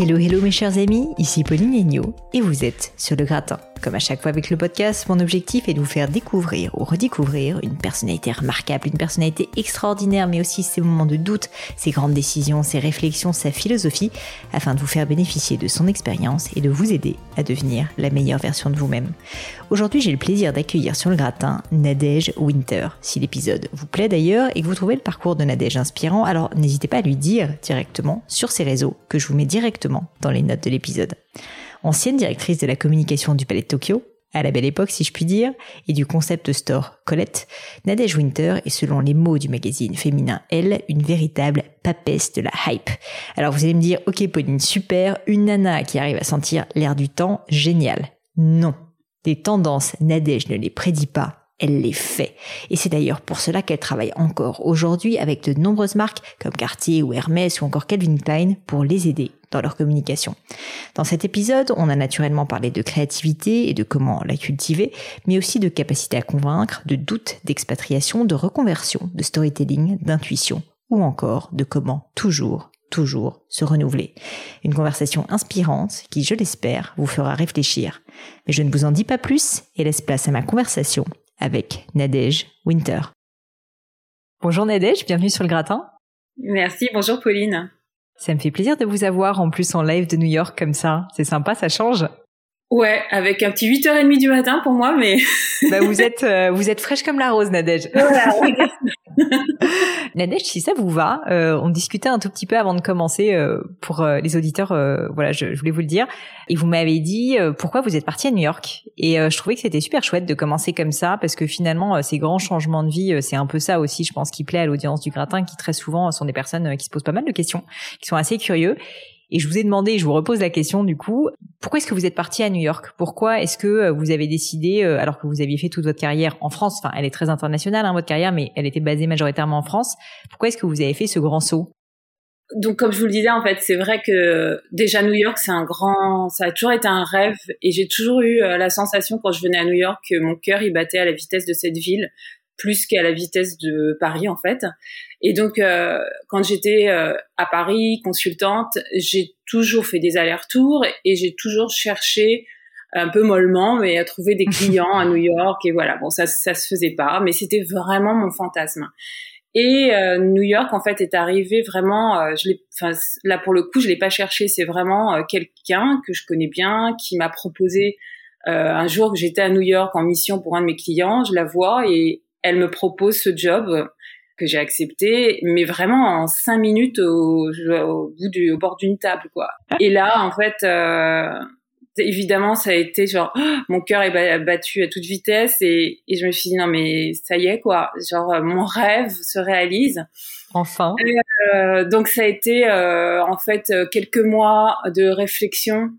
Hello, hello mes chers amis, ici Pauline Agneau et vous êtes sur le gratin. Comme à chaque fois avec le podcast, mon objectif est de vous faire découvrir ou redécouvrir une personnalité remarquable, une personnalité extraordinaire, mais aussi ses moments de doute, ses grandes décisions, ses réflexions, sa philosophie, afin de vous faire bénéficier de son expérience et de vous aider à devenir la meilleure version de vous-même. Aujourd'hui, j'ai le plaisir d'accueillir sur le gratin Nadège Winter. Si l'épisode vous plaît d'ailleurs et que vous trouvez le parcours de Nadège inspirant, alors n'hésitez pas à lui dire directement sur ses réseaux que je vous mets directement dans les notes de l'épisode ancienne directrice de la communication du Palais de Tokyo, à la belle époque si je puis dire, et du concept store Colette, Nadège Winter est selon les mots du magazine féminin Elle, une véritable papesse de la hype. Alors vous allez me dire, ok Pauline, super, une nana qui arrive à sentir l'air du temps, génial. Non. Des tendances, Nadège ne les prédit pas, elle les fait. Et c'est d'ailleurs pour cela qu'elle travaille encore aujourd'hui avec de nombreuses marques comme Cartier ou Hermès ou encore Calvin Klein pour les aider dans leur communication. Dans cet épisode, on a naturellement parlé de créativité et de comment la cultiver, mais aussi de capacité à convaincre, de doute, d'expatriation, de reconversion, de storytelling, d'intuition ou encore de comment toujours, toujours se renouveler. Une conversation inspirante qui, je l'espère, vous fera réfléchir. Mais je ne vous en dis pas plus et laisse place à ma conversation avec Nadège Winter. Bonjour Nadège, bienvenue sur le gratin. Merci, bonjour Pauline. Ça me fait plaisir de vous avoir en plus en live de New York comme ça. C'est sympa, ça change. Ouais, avec un petit 8h30 du matin pour moi, mais... bah vous êtes euh, vous êtes fraîche comme la rose, Nadège. Voilà, Nadège, si ça vous va, euh, on discutait un tout petit peu avant de commencer euh, pour euh, les auditeurs. voilà, je, je, voulais vous le dire. Et vous m'avez dit pourquoi vous êtes parti à New York. Et je trouvais que c'était super chouette de commencer comme ça parce que finalement, ces grands changements de vie, c'est un peu ça aussi, je pense, qui plaît à l'audience du gratin, qui très souvent sont des personnes qui se posent pas mal de questions, qui sont assez curieux. Et je vous ai demandé, je vous repose la question du coup, pourquoi est-ce que vous êtes parti à New York? Pourquoi est-ce que euh, vous avez décidé, euh, alors que vous aviez fait toute votre carrière en France, enfin elle est très internationale hein, votre carrière, mais elle était basée majoritairement en France, pourquoi est-ce que vous avez fait ce grand saut? Donc comme je vous le disais en fait, c'est vrai que déjà New York c'est un grand, ça a toujours été un rêve et j'ai toujours eu euh, la sensation quand je venais à New York que mon cœur il battait à la vitesse de cette ville plus qu'à la vitesse de Paris en fait. Et donc euh, quand j'étais euh, à Paris consultante, j'ai toujours fait des allers-retours et j'ai toujours cherché un peu mollement mais à trouver des clients à New York et voilà bon ça ça se faisait pas mais c'était vraiment mon fantasme. Et euh, New York en fait est arrivé vraiment je l'ai enfin là pour le coup je l'ai pas cherché c'est vraiment quelqu'un que je connais bien qui m'a proposé un jour que j'étais à New York en mission pour un de mes clients, je la vois et elle me propose ce job que j'ai accepté, mais vraiment en cinq minutes au, au bout du, au bord d'une table, quoi. Et là, en fait, euh, évidemment, ça a été genre, mon cœur est battu à toute vitesse et, et, je me suis dit non mais ça y est quoi, genre mon rêve se réalise. Enfin. euh, donc ça a été euh, en fait quelques mois de réflexion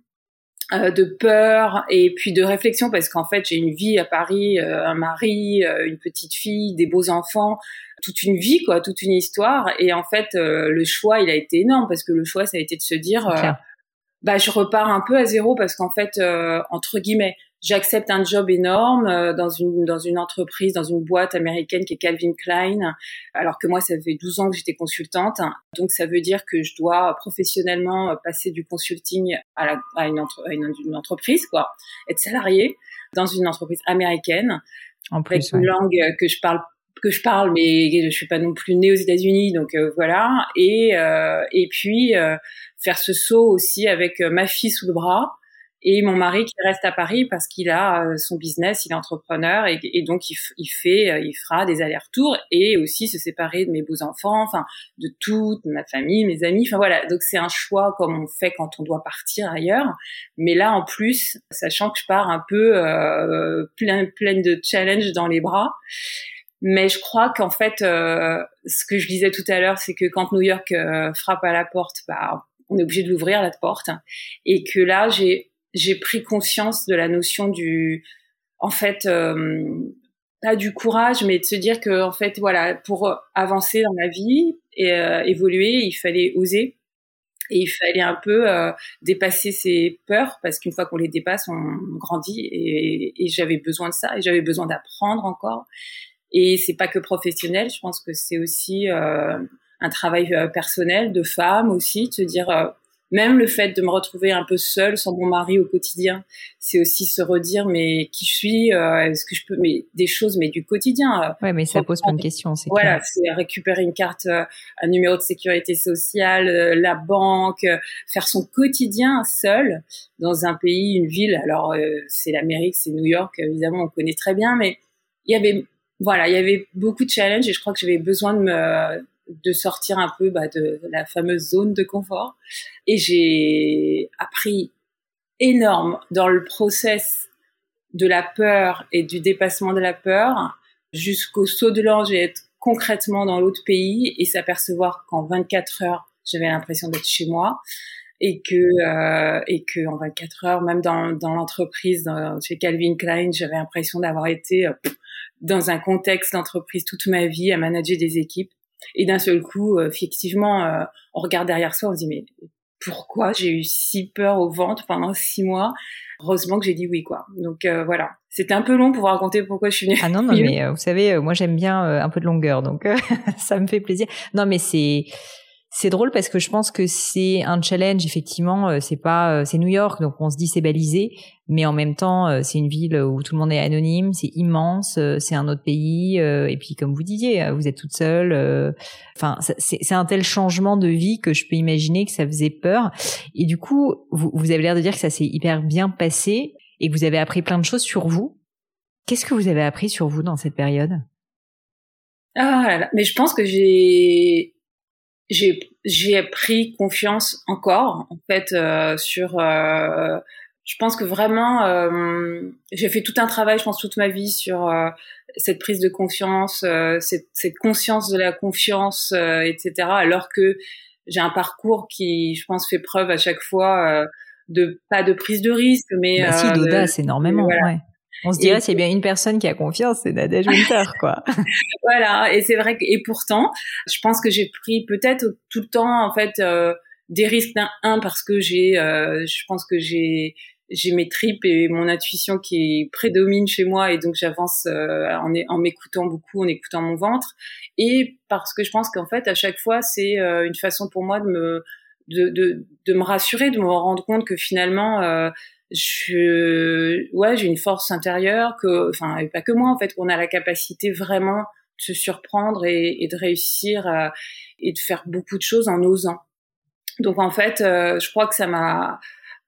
euh, de peur et puis de réflexion parce qu'en fait j'ai une vie à Paris, euh, un mari, euh, une petite fille, des beaux enfants, toute une vie quoi, toute une histoire. Et en fait le choix il a été énorme parce que le choix ça a été de se dire bah je repars un peu à zéro parce qu'en fait entre guillemets j'accepte un job énorme euh, dans une dans une entreprise, dans une boîte américaine qui est Calvin Klein, alors que moi ça fait 12 ans que j'étais consultante. Donc ça veut dire que je dois professionnellement passer du consulting à, la, une, une, entreprise, quoi, être salarié dans une entreprise américaine. en plus, une langue que je parle que je parle, mais je suis pas non plus née aux États-Unis, donc voilà. Et et puis faire ce saut aussi avec ma fille sous le bras et mon mari qui reste à Paris parce qu'il a euh, son business, il est entrepreneur et, et donc il, il, fait, euh, il fera des allers-retours et aussi se séparer de mes beaux enfants, enfin de toute ma famille, mes amis, enfin voilà. Donc c'est un choix comme on fait quand on doit partir ailleurs. Mais là en plus, sachant que je pars un peu euh, plein, pleine de challenges dans les bras. Mais je crois qu'en fait, euh, ce que je disais tout à l'heure, c'est que quand New York frappe à la porte, bah, on est obligé de l'ouvrir la porte, et que là, j'ai j'ai pris conscience de la notion du, en fait, euh, pas du courage, mais de se dire que, en fait, voilà, pour avancer dans la vie et euh, évoluer, il fallait oser. Et il fallait un peu euh, dépasser ses peurs parce qu'une fois qu'on les dépasse, on grandit. Et, et j'avais besoin de ça et j'avais besoin d'apprendre encore. Et c'est pas que professionnel. Je pense que c'est aussi un travail personnel de femme aussi, de se dire même le fait de me retrouver un peu seule sans mon mari au quotidien, c'est aussi se redire mais qui je suis, euh, est-ce que je peux, mais des choses mais du quotidien. Euh, ouais, mais ça pose plein de questions. C'est voilà, c'est récupérer une carte, euh, un numéro de sécurité sociale, la banque, faire son quotidien seul dans un pays, une ville. Alors c'est l'Amérique, c'est New York, évidemment on connaît très bien, mais il y avait voilà, il y avait beaucoup de challenges et je crois que j'avais besoin de me de sortir un peu bah, de la fameuse zone de confort. Et j'ai appris énorme dans le process de la peur et du dépassement de la peur jusqu'au saut de l'ange et être concrètement dans l'autre pays et s'apercevoir qu'en 24 heures, j'avais l'impression d'être chez moi et que euh, et que en 24 heures, même dans, dans l'entreprise, chez Calvin Klein, j'avais l'impression d'avoir été euh, dans un contexte d'entreprise toute ma vie à manager des équipes et d'un seul coup, euh, effectivement, euh, on regarde derrière soi, on se dit mais pourquoi j'ai eu si peur au ventre pendant six mois? Heureusement que j'ai dit oui, quoi. Donc euh, voilà, c'était un peu long pour vous raconter pourquoi je suis venue. Ah non, non, mais vous savez, moi j'aime bien un peu de longueur, donc ça me fait plaisir. Non, mais c'est c'est drôle parce que je pense que c'est un challenge effectivement. Euh, c'est pas, euh, c'est New York, donc on se dit c'est balisé, mais en même temps euh, c'est une ville où tout le monde est anonyme, c'est immense, c'est un autre pays, et puis comme vous disiez, vous êtes toute seule. Enfin, c'est un tel changement de vie que je peux imaginer que ça faisait peur. Et du coup, vous, vous avez l'air de dire que ça s'est hyper bien passé et que vous avez appris plein de choses sur vous. Qu'est-ce que vous avez appris sur vous dans cette période? Ah là là, mais je pense que j'ai j'ai j'ai pris confiance encore en fait euh, sur euh, je pense que vraiment euh, j'ai fait tout un travail je pense toute ma vie sur euh, cette prise de confiance euh, cette, cette, conscience de la confiance etc alors que j'ai un parcours qui je pense fait preuve à chaque fois de pas de prise de risque mais bah si d'audace énormément ouais. On se dirait, c'est bien une personne qui a confiance, c'est Nadège Winter, quoi. voilà. Et c'est vrai que, et pourtant, je pense que j'ai pris peut-être tout le temps, en fait, euh, des risques d'un un parce que j'ai, euh, je pense que j'ai, j'ai mes tripes et mon intuition qui prédomine chez moi et donc j'avance euh, en, en m'écoutant beaucoup, en écoutant mon ventre et parce que je pense qu'en fait à chaque fois c'est une façon pour moi de me de, de, de me rassurer, de me rendre compte que finalement je ouais j'ai une force intérieure que enfin pas que moi en fait qu'on a la capacité vraiment de se surprendre et, de réussir euh, et de faire beaucoup de choses en osant. Donc en fait euh, je crois que ça m'a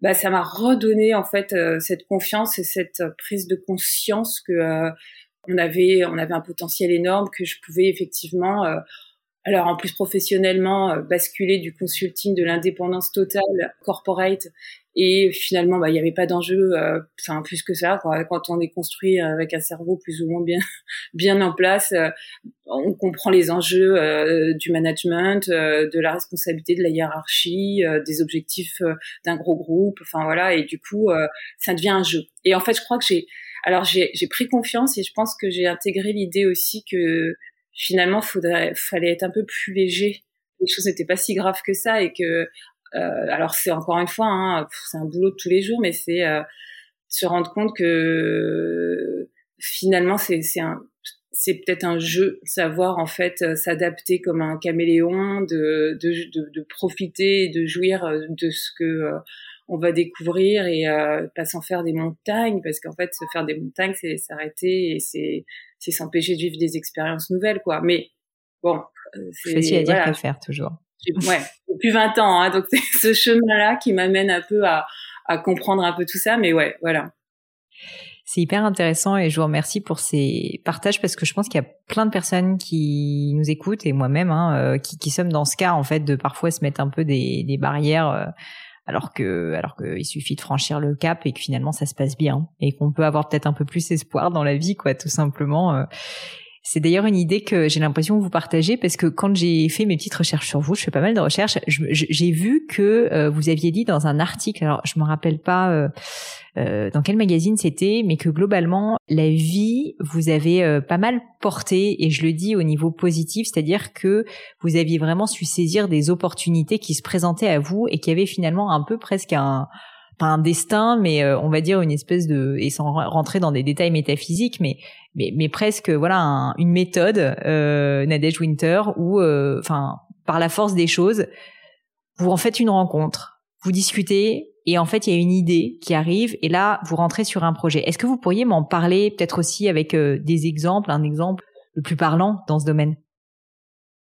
bah, ça m'a redonné en fait euh, cette confiance et cette prise de conscience que on avait on avait un potentiel énorme que je pouvais effectivement alors en plus professionnellement basculer du consulting de l'indépendance totale corporate et finalement, bah, il n'y avait pas d'enjeu, euh, plus que ça. Quoi. Quand on est construit avec un cerveau plus ou moins bien bien en place, euh, on comprend les enjeux euh, du management, de la responsabilité de la hiérarchie, des objectifs d'un gros groupe. Enfin voilà, et du coup, ça devient un jeu. Et en fait, je crois que j'ai, alors j'ai pris confiance et je pense que j'ai intégré l'idée aussi que finalement, faudrait, fallait être un peu plus léger. Les choses n'étaient pas si graves que ça et que euh, alors c'est encore une fois, hein, c'est un boulot de tous les jours, mais c'est euh, se rendre compte que finalement c'est c'est peut-être un jeu, savoir en fait euh, s'adapter comme un caméléon, de, de, de, de, profiter, de jouir de ce que on va découvrir et pas s'en faire des montagnes parce qu'en fait se faire des montagnes c'est s'arrêter et c'est c'est s'empêcher de vivre des expériences nouvelles quoi. Mais bon c'est facile à dire qu'à faire toujours. Ouais depuis 20 ans hein, donc c'est ce chemin là qui m'amène un peu à à comprendre un peu tout ça mais ouais voilà. C'est hyper intéressant et je vous remercie pour ces partages parce que je pense qu'il y a plein de personnes qui nous écoutent et moi-même hein, euh, qui, qui sommes dans ce cas en fait de parfois se mettre un peu des, des barrières euh, alors que alors qu'il suffit de franchir le cap et que finalement ça se passe bien et qu'on peut avoir peut-être un peu plus espoir dans la vie quoi tout simplement. Euh. C'est d'ailleurs une idée que j'ai l'impression que vous partagez parce que quand j'ai fait mes petites recherches sur vous, je fais pas mal de recherches, j'ai vu que vous aviez dit dans un article, alors je me rappelle pas euh, dans quel magazine c'était, mais que globalement, la vie vous euh, pas mal porté, et je le dis au niveau positif, c'est-à-dire que vous aviez vraiment su saisir des opportunités qui se présentaient à vous et qui avaient finalement un peu presque un un destin, mais euh, on va dire une espèce de et sans rentrer dans des détails métaphysiques, mais mais, presque voilà une méthode euh, Nadège Winter où enfin par la force des choses vous en faites une rencontre, vous discutez, et en fait il y a une idée qui arrive et là vous rentrez sur un projet. Est-ce que vous pourriez m'en parler peut-être aussi avec euh, des exemples, un exemple le plus parlant dans ce domaine?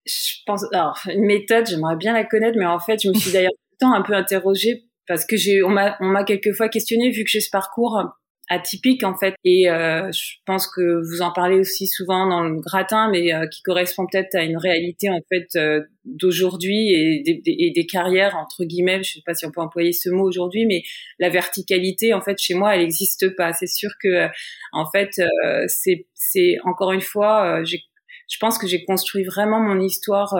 Je pense alors une méthode, j'aimerais bien la connaître mais en fait je me suis d'ailleurs un peu interrogée parce que j'ai on m'a on m'a quelquefois questionné vu que j'ai ce parcours atypique en fait. Et euh, je pense que vous en parlez aussi souvent dans le gratin mais euh, qui correspond peut-être à une réalité en fait euh, d'aujourd'hui et des, et des, carrières entre guillemets. Je sais pas si on peut employer ce mot aujourd'hui mais la verticalité en fait chez moi elle n'existe pas. C'est sûr que en fait c'est c'est encore une fois j'ai je pense que j'ai construit vraiment mon histoire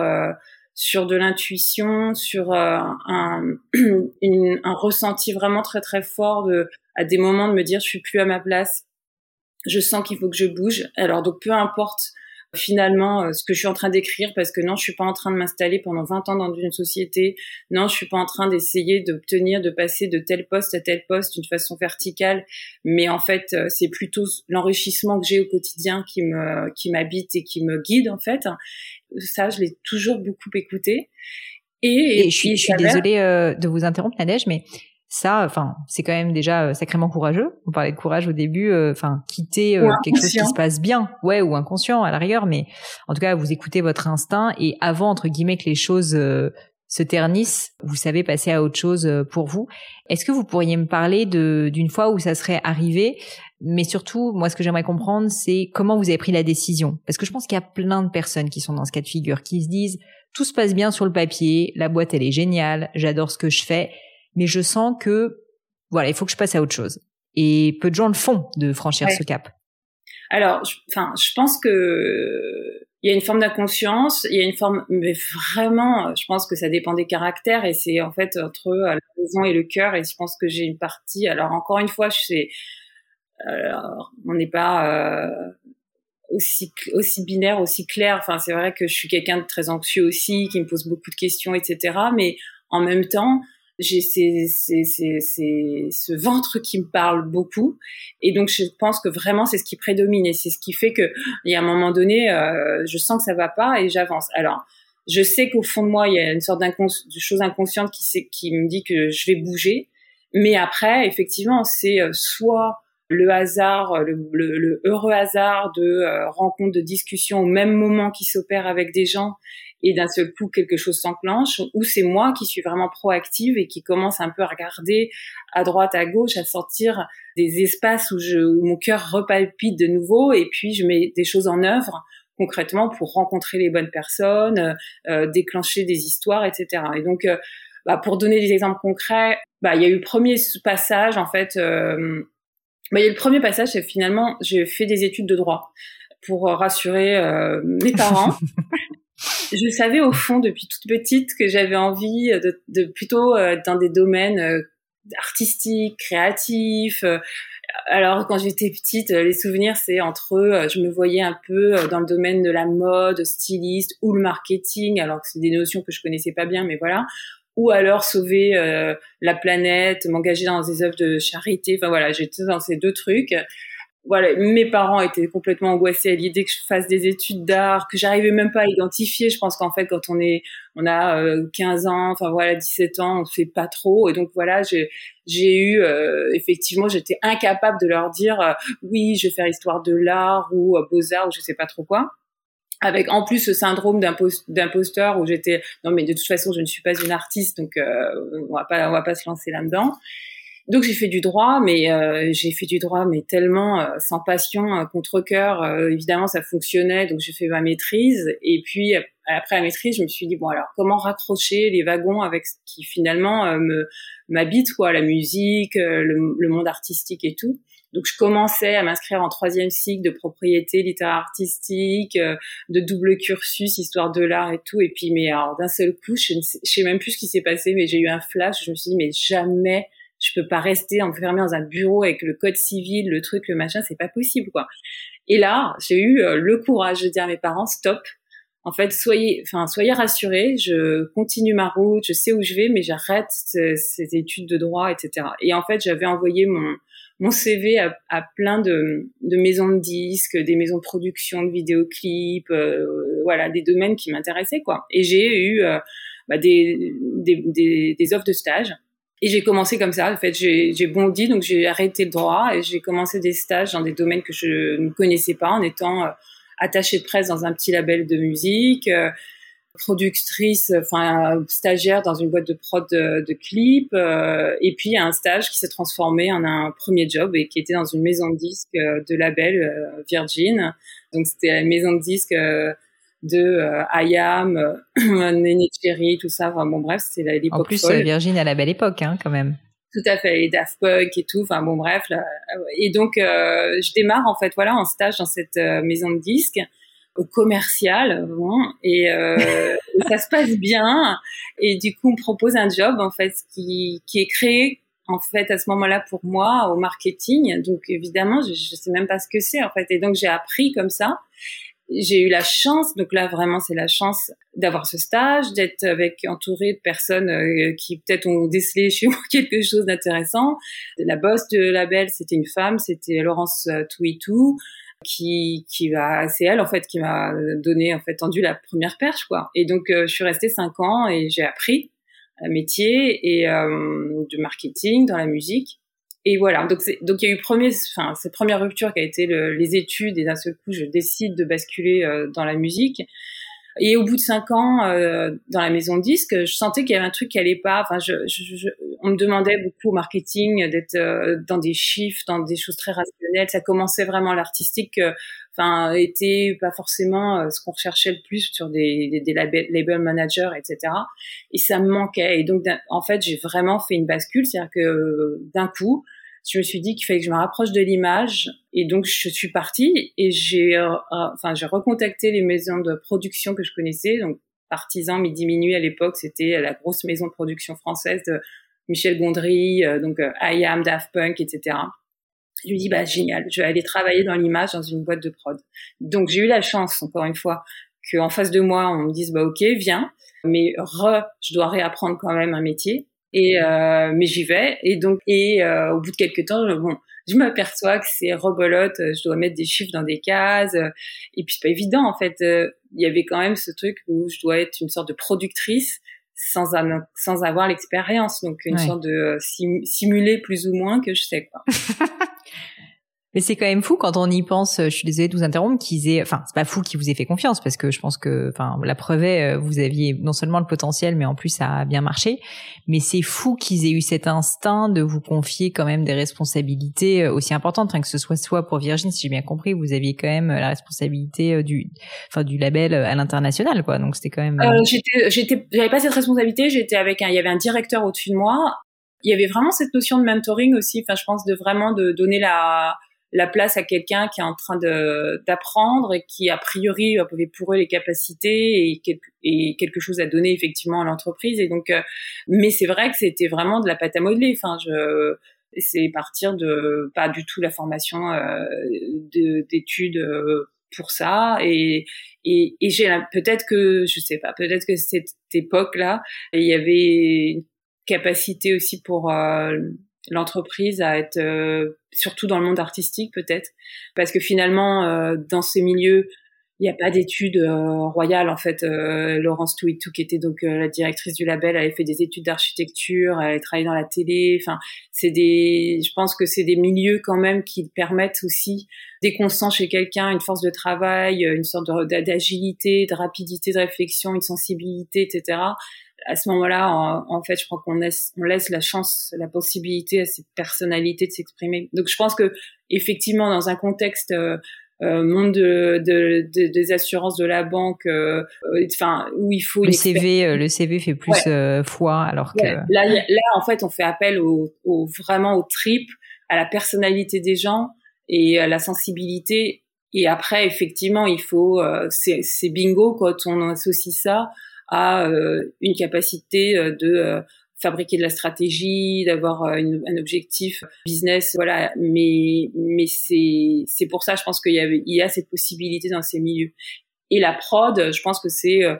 sur de l'intuition, sur un, un ressenti vraiment très très fort de à des moments de me dire je suis plus à ma place, je sens qu'il faut que je bouge. Alors donc peu importe finalement euh, ce que je suis en train d'écrire parce que non, je suis pas en train de m'installer pendant 20 ans dans une société. Non, je suis pas en train d'essayer d'obtenir de passer de tel poste à tel poste d'une façon verticale, mais en fait, euh, c'est plutôt l'enrichissement que j'ai au quotidien qui me qui m'habite et qui me guide en fait. Ça, je l'ai toujours beaucoup écouté. Et, je suis, je suis désolée euh, de vous interrompre Nadège, mais ça, enfin, c'est quand même déjà euh, sacrément courageux. On parlait de courage au début, euh, enfin, quitter euh, quelque chose qui se passe bien, ouais, ou inconscient à la rigueur, mais en tout cas, vous écoutez votre instinct et avant entre guillemets que les choses se ternissent, vous savez passer à autre chose pour vous. Est-ce que vous pourriez me parler de d'une fois où ça serait arrivé, mais surtout, moi, ce que j'aimerais comprendre, c'est comment vous avez pris la décision, parce que je pense qu'il y a plein de personnes qui sont dans ce cas de figure, qui se disent tout se passe bien sur le papier, la boîte elle est géniale, j'adore ce que je fais mais je sens que voilà, il faut que je passe à autre chose. Et peu de gens le font de franchir ce cap. Alors, enfin, je, pense que il y a une forme d'inconscience, il y a une forme, mais vraiment, je pense que ça dépend des caractères et c'est en fait entre la raison et le cœur. Et je pense que j'ai une partie. Alors encore une fois, je sais, alors, on n'est pas euh, aussi aussi binaire, aussi clair. Enfin, c'est vrai que je suis quelqu'un de très anxieux aussi, qui me pose beaucoup de questions, etc. Mais en même temps, j'ai ce ventre qui me parle beaucoup. Et donc je pense que vraiment c'est ce qui prédomine et c'est ce qui fait que il y a un moment donné euh, je sens que ça va pas et j'avance. Alors je sais qu'au fond de moi il y a une sorte de chose inconsciente qui qui me dit que je vais bouger. Mais après effectivement c'est euh, soit le hasard, le, le, heureux hasard de euh, rencontres, de discussions au même moment qui s'opèrent avec des gens et d'un seul coup quelque chose s'enclenche, ou c'est moi qui suis vraiment proactive et qui commence un peu à regarder à droite, à gauche, à sortir des espaces où, je, où mon cœur repalpite de nouveau, et puis je mets des choses en œuvre concrètement pour rencontrer les bonnes personnes, euh, déclencher des histoires, etc. Et donc, euh, bah, pour donner des exemples concrets, bah, il y a eu le premier passage en fait. Euh, bah, il y a eu le premier passage, c'est finalement j'ai fait des études de droit pour rassurer euh, mes parents. Je savais au fond depuis toute petite que j'avais envie de, plutôt euh, dans des domaines euh, artistiques, créatifs. Euh. alors quand j'étais petite, les souvenirs c'est entre eux, je me voyais un peu dans le domaine de la mode, styliste ou le marketing, alors que c'est des notions que je connaissais pas bien, mais voilà. Ou alors sauver la planète, m'engager dans des œuvres de charité. Enfin voilà, j'étais dans ces deux trucs voilà, mes parents étaient complètement angoissés à l'idée que je fasse des études d'art, que j'arrivais même pas à identifier. Je pense qu'en fait, quand on est, on a 15 euh, ans, enfin voilà, 17 ans, on fait pas trop. Et donc voilà, j'ai, eu, euh, effectivement, j'étais incapable de leur dire, euh, oui, je vais faire histoire de l'art ou beaux-arts ou je sais pas trop quoi. Avec en plus ce syndrome d'imposteur où j'étais, non mais de toute façon, je ne suis pas une artiste, donc on va pas, on va pas se lancer là-dedans. Donc j'ai fait du droit, mais euh, j'ai fait du droit, mais tellement euh, sans passion, euh, contre cœur. évidemment, ça fonctionnait, donc j'ai fait ma maîtrise. Et puis après la maîtrise, je me suis dit bon alors comment raccrocher les wagons avec ce qui finalement me m'habite quoi, la musique, le, monde artistique et tout. Donc je commençais à m'inscrire en troisième cycle de propriété littéraire artistique, de double cursus histoire de l'art et tout. Et puis mais alors d'un seul coup, je ne sais, je sais même plus ce qui s'est passé, mais j'ai eu un flash. Je me suis dit mais jamais je peux pas rester enfermée dans un bureau avec le code civil, le truc, le machin, c'est pas possible, quoi. Et là, j'ai eu euh, le courage de dire à mes parents, stop. En fait, soyez, enfin, soyez rassurés. Je continue ma route, je sais où je vais, mais j'arrête ces études de droit, etc. Et en fait, j'avais envoyé mon mon CV à, plein de, de, maisons de disques, des maisons de production de vidéoclips, euh, voilà, des domaines qui m'intéressaient, quoi. Et j'ai eu euh, bah, des, des, des, des offres de stage et j'ai commencé comme ça. En fait, j'ai bondi, donc j'ai arrêté le droit et j'ai commencé des stages dans des domaines que je ne connaissais pas, en étant euh, attachée de presse dans un petit label de musique, euh, productrice, enfin stagiaire dans une boîte de prod de, de clips, euh, et puis un stage qui s'est transformé en un premier job et qui était dans une maison de disques de label Virgin. Donc c'était la maison de disques de euh, IAM, euh, Nene Cherry, tout ça. Enfin, bon, bref, c'était l'époque. En plus, euh, Virgin à la belle époque, hein, quand même. Tout à fait, et Daft Punk et tout. Enfin, bon, bref. Là, et donc, euh, je démarre, en fait, voilà, en stage dans cette maison de disques au commercial, bon, et, et ça se passe bien. Et du coup, on me propose un job, en fait, qui, qui est créé en fait à ce moment-là pour moi au marketing donc évidemment je, je sais même pas ce que c'est en fait et donc j'ai appris comme ça j'ai eu la chance, donc là vraiment c'est la chance d'avoir ce stage, d'être avec entouré de personnes euh, qui peut-être ont décelé chez moi quelque chose d'intéressant. La boss de label, c'était une femme, c'était Laurence euh, Touitou qui qui va c'est elle en fait qui m'a donné en fait tendu la première perche quoi. Et donc euh, je suis restée cinq ans et j'ai appris un métier et euh, de marketing dans la musique et voilà, donc il y a eu premier, enfin cette première rupture qui a été les études et d'un seul coup je décide de basculer euh, dans la musique. Et au bout de cinq ans euh, dans la maison de disque, je sentais qu'il y avait un truc qui allait pas. Enfin, je, je, on me demandait beaucoup au marketing d'être euh, dans des chiffres, dans des choses très rationnelles. Ça commençait vraiment l'artistique. Enfin, était pas forcément ce qu'on recherchait le plus sur des, des, des label, label managers, etc. Et ça me manquait. Et donc, en fait, j'ai vraiment fait une bascule, c'est-à-dire que d'un coup, je me suis dit qu'il fallait que je me rapproche de l'image. Et donc je suis partie et j'ai euh, euh, enfin j'ai recontacté les maisons de production que je connaissais. Donc Partisan Midi Minuit à l'époque c'était la grosse maison de production française de Michel Gondry euh, donc I Am Daft Punk etc je lui dis bah génial je vais aller travailler dans l'image dans une boîte de prod. Donc j'ai eu la chance encore une fois qu'en face de moi on me dise bah ok viens mais re je dois réapprendre quand même un métier et euh, mais j'y vais et donc et euh, au bout de quelques temps, bon, je m'aperçois que c'est rebolote. Je dois mettre des chiffres dans des cases et puis c'est pas évident en fait. Euh, il y avait quand même ce truc où je dois être une sorte de productrice sans sans avoir l'expérience, donc une sorte de simuler plus ou moins que je sais quoi. Mais c'est quand même fou quand on y pense. Je suis désolée de vous interrompre. Qu'ils aient, enfin, c'est pas fou qu'ils vous aient fait confiance parce que je pense que, enfin, la preuve est, euh, vous aviez non seulement le potentiel, mais en plus ça a bien marché. Mais c'est fou qu'ils aient eu cet instinct de vous confier quand même des responsabilités euh, aussi importantes, enfin que ce soit soit pour Virgin, si j'ai bien compris, vous aviez quand même la responsabilité euh, du, enfin, du label à l'international, quoi. Donc c'était quand même. Euh, j'étais, j'étais, j'avais pas cette responsabilité. J'étais avec un, il y avait un directeur au-dessus de moi. Il y avait vraiment cette notion de mentoring aussi. Enfin, je pense de vraiment de donner la la place à quelqu'un qui est en train de d'apprendre et qui a priori avait pour eux les capacités et, et quelque chose à donner effectivement à l'entreprise. Et donc euh, mais c'est vrai que c'était vraiment de la pâte à modeler. Enfin je c'est partir de pas du tout la formation euh, d'études euh, pour ça. Et et, et j'ai peut-être que je sais pas peut-être que cette époque là il y avait une capacité aussi pour euh, l'entreprise à être surtout dans le monde artistique peut-être parce que finalement dans ces milieux il n'y a pas d'études euh, royales en fait. Euh, Laurence Touitou, qui était donc euh, la directrice du label, elle avait fait des études d'architecture, elle a travaillé dans la télé. Enfin, c'est des, je pense que c'est des milieux quand même qui permettent aussi, dès qu'on sent chez quelqu'un une force de travail, une sorte d'agilité, de, rapidité de réflexion, une sensibilité, etc. À ce moment-là, en, fait, je crois qu'on laisse, on laisse la chance, la possibilité à cette personnalité de s'exprimer. Donc, je pense que effectivement, dans un contexte euh, monde de, de, de, des assurances de la banque, euh, euh, enfin où il faut le CV, le CV fait plus foi alors que là, là en fait on fait appel au, au, vraiment au trip, à la personnalité des gens et à la sensibilité. Et après effectivement il faut c'est bingo quand on associe ça à une capacité de fabriquer de la stratégie, d'avoir euh, un objectif business, voilà. Mais mais c'est c'est pour ça, je pense qu'il y a il y a cette possibilité dans ces milieux. Et la prod, je pense que c'est euh,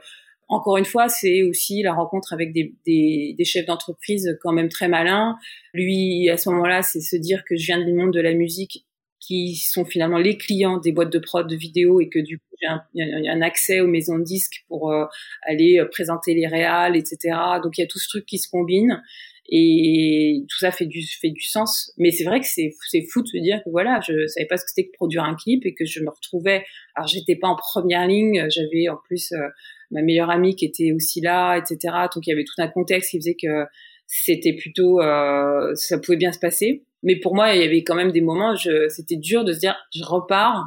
encore une fois, c'est aussi la rencontre avec des, des, des chefs d'entreprise quand même très malins. Lui, à ce moment-là, c'est se dire que je viens du monde de la musique qui sont finalement les clients des boîtes de prod de vidéo et que du coup j'ai un, un, accès aux maisons de disques pour euh, aller euh, présenter les réals, etc. Donc il y a tout ce truc qui se combine et tout ça fait du fait du sens. Mais c'est vrai que c'est c'est fou de se dire que voilà, je savais pas ce que c'était que produire un clip et que je me retrouvais. Alors j'étais pas en première ligne, j'avais en plus euh, ma meilleure amie qui était aussi là, etc. Donc il y avait tout un contexte qui faisait que c'était plutôt euh, ça pouvait bien se passer mais pour moi, il y avait quand même des moments, c'était dur de se dire, je repars,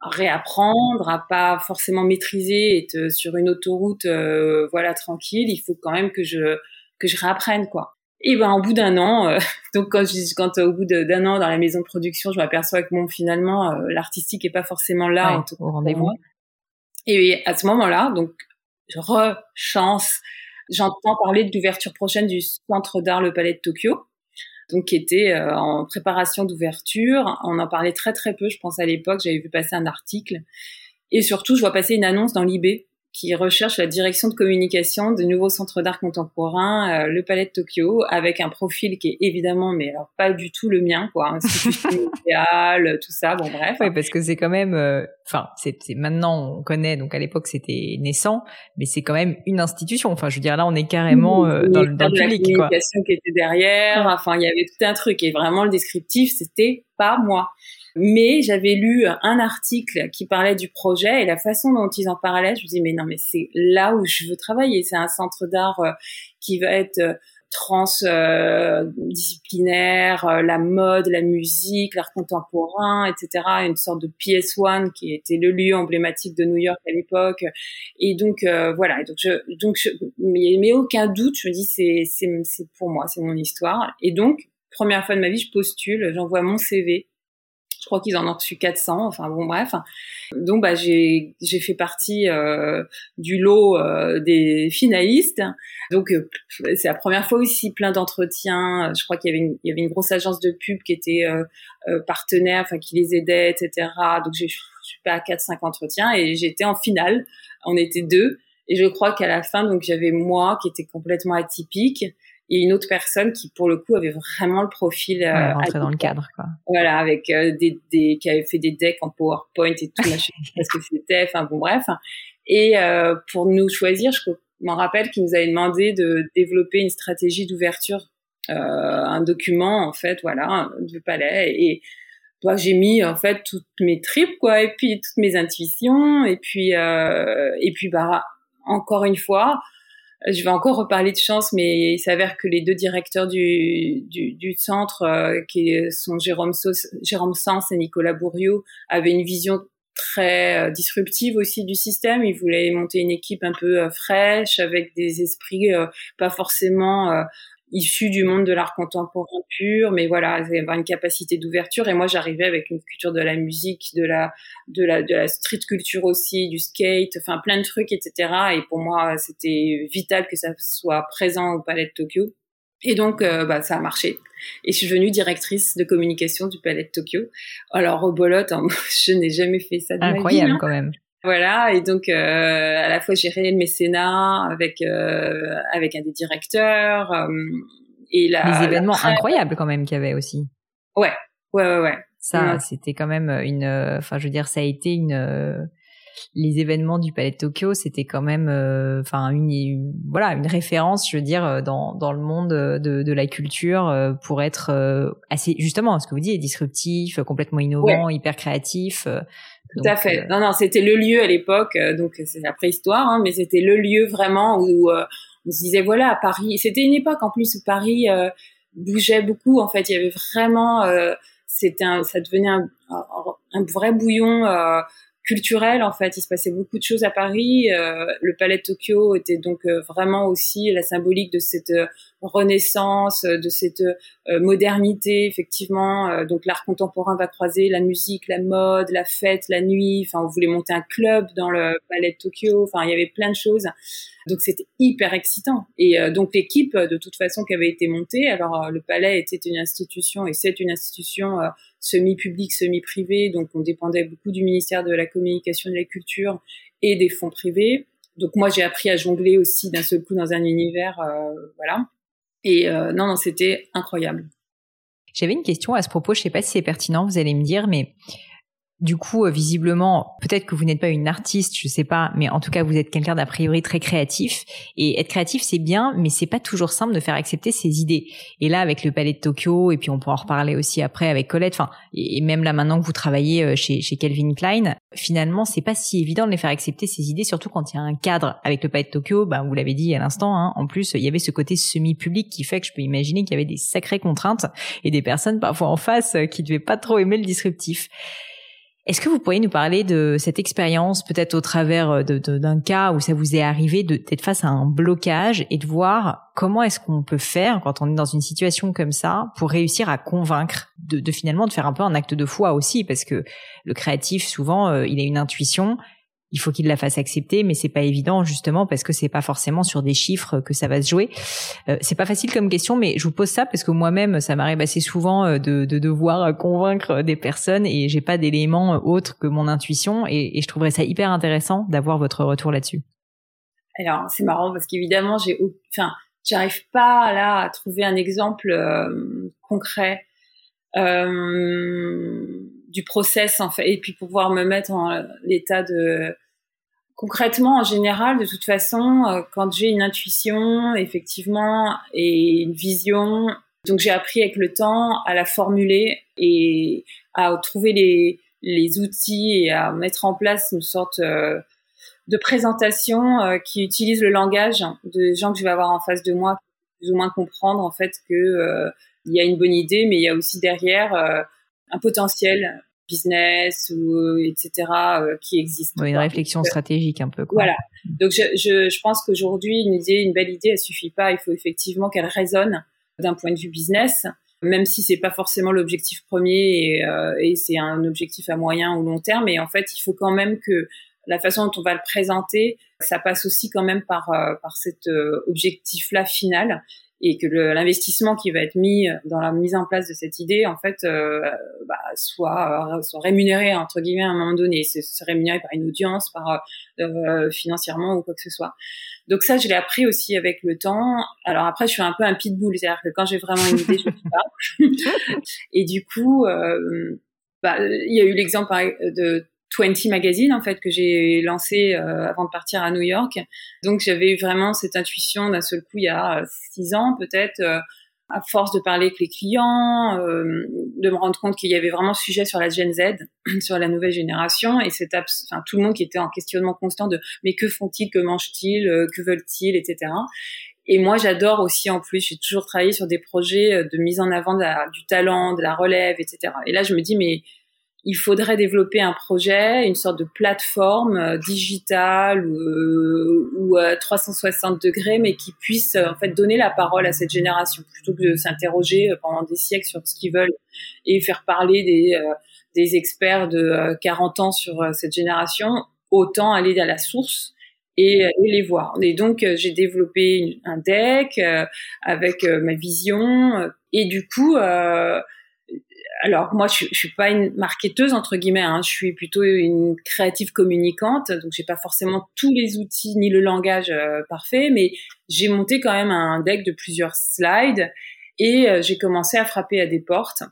réapprendre, à pas forcément maîtriser, être sur une autoroute, euh, voilà, tranquille. Il faut quand même que je que je réapprenne, quoi. Et ben, au bout d'un an, euh, donc quand je, quand au bout d'un an dans la maison de production, je m'aperçois que bon, finalement, euh, l'artistique est pas forcément là au rendez-vous. Et à ce moment-là, donc, je rechance, j'entends parler de l'ouverture prochaine du Centre d'art Le Palais de Tokyo donc qui était euh, en préparation d'ouverture. On en parlait très très peu, je pense à l'époque, j'avais vu passer un article. Et surtout, je vois passer une annonce dans l'IB qui recherche la direction de communication du nouveau centre d'art contemporain, euh, le Palais de Tokyo, avec un profil qui est évidemment, mais alors pas du tout le mien, quoi, institution idéale, tout ça, bon bref. Oui, parce que c'est quand même, euh, enfin, c'est maintenant on connaît, donc à l'époque c'était naissant, mais c'est quand même une institution. Enfin, je veux dire là, on est carrément euh, dans, le, dans le public, la communication qui était derrière. Enfin, il y avait tout un truc et vraiment le descriptif, c'était pas moi. Mais j'avais lu un article qui parlait du projet et la façon dont ils en parlaient, je me dis mais non mais c'est là où je veux travailler. C'est un centre d'art euh, qui va être euh, transdisciplinaire, euh, la mode, la musique, l'art contemporain, etc. Une sorte de PS1 qui était le lieu emblématique de New York à l'époque. Et donc voilà. donc je, donc je, mais, aucun doute, je me dis c'est c'est pour moi, c'est mon histoire. Et donc première fois de ma vie, je postule, j'envoie mon CV crois qu'ils en ont reçu 400. Enfin bon, bref. Donc bah j'ai fait partie euh, du lot euh, des finalistes. Donc euh, c'est la première fois aussi plein d'entretiens. Je crois qu'il y avait une, il y avait une grosse agence de pub qui était partenaire, enfin qui les aidait, etc. Donc j'ai je suis pas à 4-5 entretiens et j'étais en finale. On était deux. Et je crois qu'à la fin, donc j'avais moi qui était complètement atypique et une autre personne qui pour le coup avait vraiment le profil euh, ouais, dans le cadre quoi. Voilà, avec euh, des, des qui avait fait des decks en PowerPoint et tout, machin, parce que c'était, enfin bon bref. Et euh, pour nous choisir, je m'en rappelle qu'il nous avait demandé de développer une stratégie d'ouverture, euh, un document en fait, voilà, du palais et toi j'ai mis en fait toutes mes tripes quoi et puis toutes mes intuitions et puis euh, et puis bah encore une fois je vais encore reparler de chance, mais il s'avère que les deux directeurs du, centre, euh, qui sont Jérôme, Sens et Nicolas Bourriot, avaient une vision très euh, disruptive aussi du système. Ils voulaient monter une équipe un peu euh, fraîche, avec des esprits pas forcément issu du monde de l'art contemporain pur, mais voilà, avoir une capacité d'ouverture. Et moi, j'arrivais avec une culture de la musique, de la, de la, de la street culture aussi, du skate, enfin plein de trucs, etc. Et pour moi, c'était vital que ça soit présent au Palais de Tokyo. Et donc, euh, bah, ça a marché. Et je suis devenue directrice de communication du Palais de Tokyo. Alors, au bolotte, hein, je n'ai jamais fait ça de Incroyable ma vie, hein. quand même. Voilà, et donc euh, à la fois gérer le mécénat avec euh, avec un des directeurs, euh, et les événements incroyables quand même qu'il y avait aussi. Ouais, ouais, ouais, ouais. Ça, c'était quand même une. Enfin, je veux dire, ça a été une les événements du Palais de Tokyo, c'était quand même, euh, enfin une, voilà une référence, je veux dire, euh, dans dans le monde de, de la culture euh, pour être assez justement ce que vous dites, disruptif, complètement innovant, hyper créatif. Tout à fait. Non, non, c'était le lieu à l'époque, donc c'est la préhistoire, hein, mais c'était le lieu vraiment où on se disait voilà, à Paris, c'était une époque en plus où Paris bougeait beaucoup. En fait, il y avait vraiment, c'était ça devenait un, un, vrai bouillon culturel en fait. Il se passait beaucoup de choses à Paris. Euh, le Palais de Tokyo était donc euh, vraiment aussi la symbolique de cette euh, renaissance, de cette modernité effectivement. donc l'art contemporain va croiser la musique, la mode, la fête, la nuit. Enfin, on voulait monter un club dans le Palais de Tokyo. Enfin, il y avait plein de choses. Donc c'était hyper excitant. Et donc l'équipe, de toute façon, qui avait été montée. Alors le Palais était une institution et c'est une institution semi-public, semi-privé. Donc, on dépendait beaucoup du ministère de la Communication de la Culture et des fonds privés. Donc, moi, j'ai appris à jongler aussi d'un seul coup dans un univers, euh, voilà. Et euh, non, non, c'était incroyable. J'avais une question à ce propos. Je sais pas si c'est pertinent. Vous allez me dire, mais du coup, euh, visiblement, peut-être que vous n'êtes pas une artiste, je sais pas, mais en tout cas, vous êtes quelqu'un d'a priori très créatif. Et être créatif, c'est bien, mais c'est pas toujours simple de faire accepter ses idées. Et là, avec le Palais de Tokyo, et puis on pourra en reparler aussi après avec Colette, enfin, et même là maintenant que vous travaillez euh, chez, chez Calvin Klein, finalement, c'est pas si évident de les faire accepter ses idées, surtout quand il y a un cadre avec le Palais de Tokyo. Ben, vous l'avez dit à l'instant. Hein, en plus, il y avait ce côté semi-public qui fait que je peux imaginer qu'il y avait des sacrées contraintes et des personnes parfois en face euh, qui devaient pas trop aimer le disruptif. Est-ce que vous pourriez nous parler de cette expérience, peut-être au travers euh, d'un cas où ça vous est arrivé d'être face à un blocage et de voir comment est-ce qu'on peut faire quand on est dans une situation comme ça pour réussir à convaincre, de, finalement de faire un peu un acte de foi aussi, parce que le créatif souvent euh, il a une intuition, il faut qu'il la fasse accepter, mais c'est pas évident justement parce que c'est pas forcément sur des chiffres que ça va se jouer. Euh, c'est pas facile comme question, mais je vous pose ça parce que moi-même, ça m'arrive assez souvent euh, de, de, devoir convaincre des personnes et j'ai pas d'éléments autres que mon intuition et, et je trouverais ça hyper intéressant d'avoir votre retour là-dessus. Alors c'est marrant parce qu'évidemment j'ai, enfin, j'arrive pas là à trouver un exemple euh, concret. Euh, du process en fait et puis pouvoir me mettre en l'état de concrètement en général de toute façon euh, quand j'ai une intuition effectivement et une vision donc j'ai appris avec le temps à la formuler et à trouver les, les outils et à mettre en place une sorte euh, de présentation euh, qui utilise le langage de gens que je vais avoir en face de moi plus ou moins comprendre en fait que il y a une bonne idée mais il y a aussi derrière un potentiel business ou euh, etc euh, qui existe. une réflexion stratégique un peu. Quoi. Voilà. Donc je, je, je pense qu'aujourd'hui une idée, une belle idée, elle suffit pas. Il faut effectivement qu'elle résonne d'un point de vue business, même si c'est pas forcément l'objectif premier et, euh, et c'est un objectif à moyen ou long terme. Mais en fait, il faut quand même que la façon dont on va le présenter, ça passe aussi quand même par par cet objectif là final et que l'investissement qui va être mis dans la mise en place de cette idée, en fait, euh, bah, soit, euh, soit rémunéré entre guillemets à un moment donné, c'est rémunéré par une audience, par euh, financièrement ou quoi que ce soit. Donc ça, je l'ai appris aussi avec le temps. Alors après, je suis un peu un pitbull, c'est-à-dire que quand j'ai vraiment une idée, je ne sais pas. et du coup, euh, bah, il y a eu l'exemple de 20 Magazine en fait que j'ai lancé euh, avant de partir à New York. Donc j'avais eu vraiment cette intuition d'un seul coup il y a six ans peut-être euh, à force de parler avec les clients, euh, de me rendre compte qu'il y avait vraiment sujet sur la Gen Z, sur la nouvelle génération, et c'est enfin, tout le monde qui était en questionnement constant de mais que font-ils, que mangent-ils, que veulent-ils, etc. Et moi, j'adore aussi, en plus, j'ai toujours travaillé sur des projets de mise en avant du talent, de la relève, etc. Et là, je me dis, mais il faudrait développer un projet, une sorte de plateforme euh, digitale ou, euh, 360 euh, degrés, mais qui puisse euh, en fait donner la parole à cette génération plutôt que de s'interroger pendant des siècles sur ce qu'ils veulent et faire parler des, des experts de 40 ans sur cette génération. Autant aller à la source et, et, les voir. Et donc j'ai développé un deck avec ma vision et du coup alors moi je, je suis pas une marketeuse entre guillemets, hein, je suis plutôt une créative communicante, donc j'ai pas forcément tous les outils ni le langage euh, parfait, mais j'ai monté quand même un deck de plusieurs slides Et j'ai commencé à frapper à des portes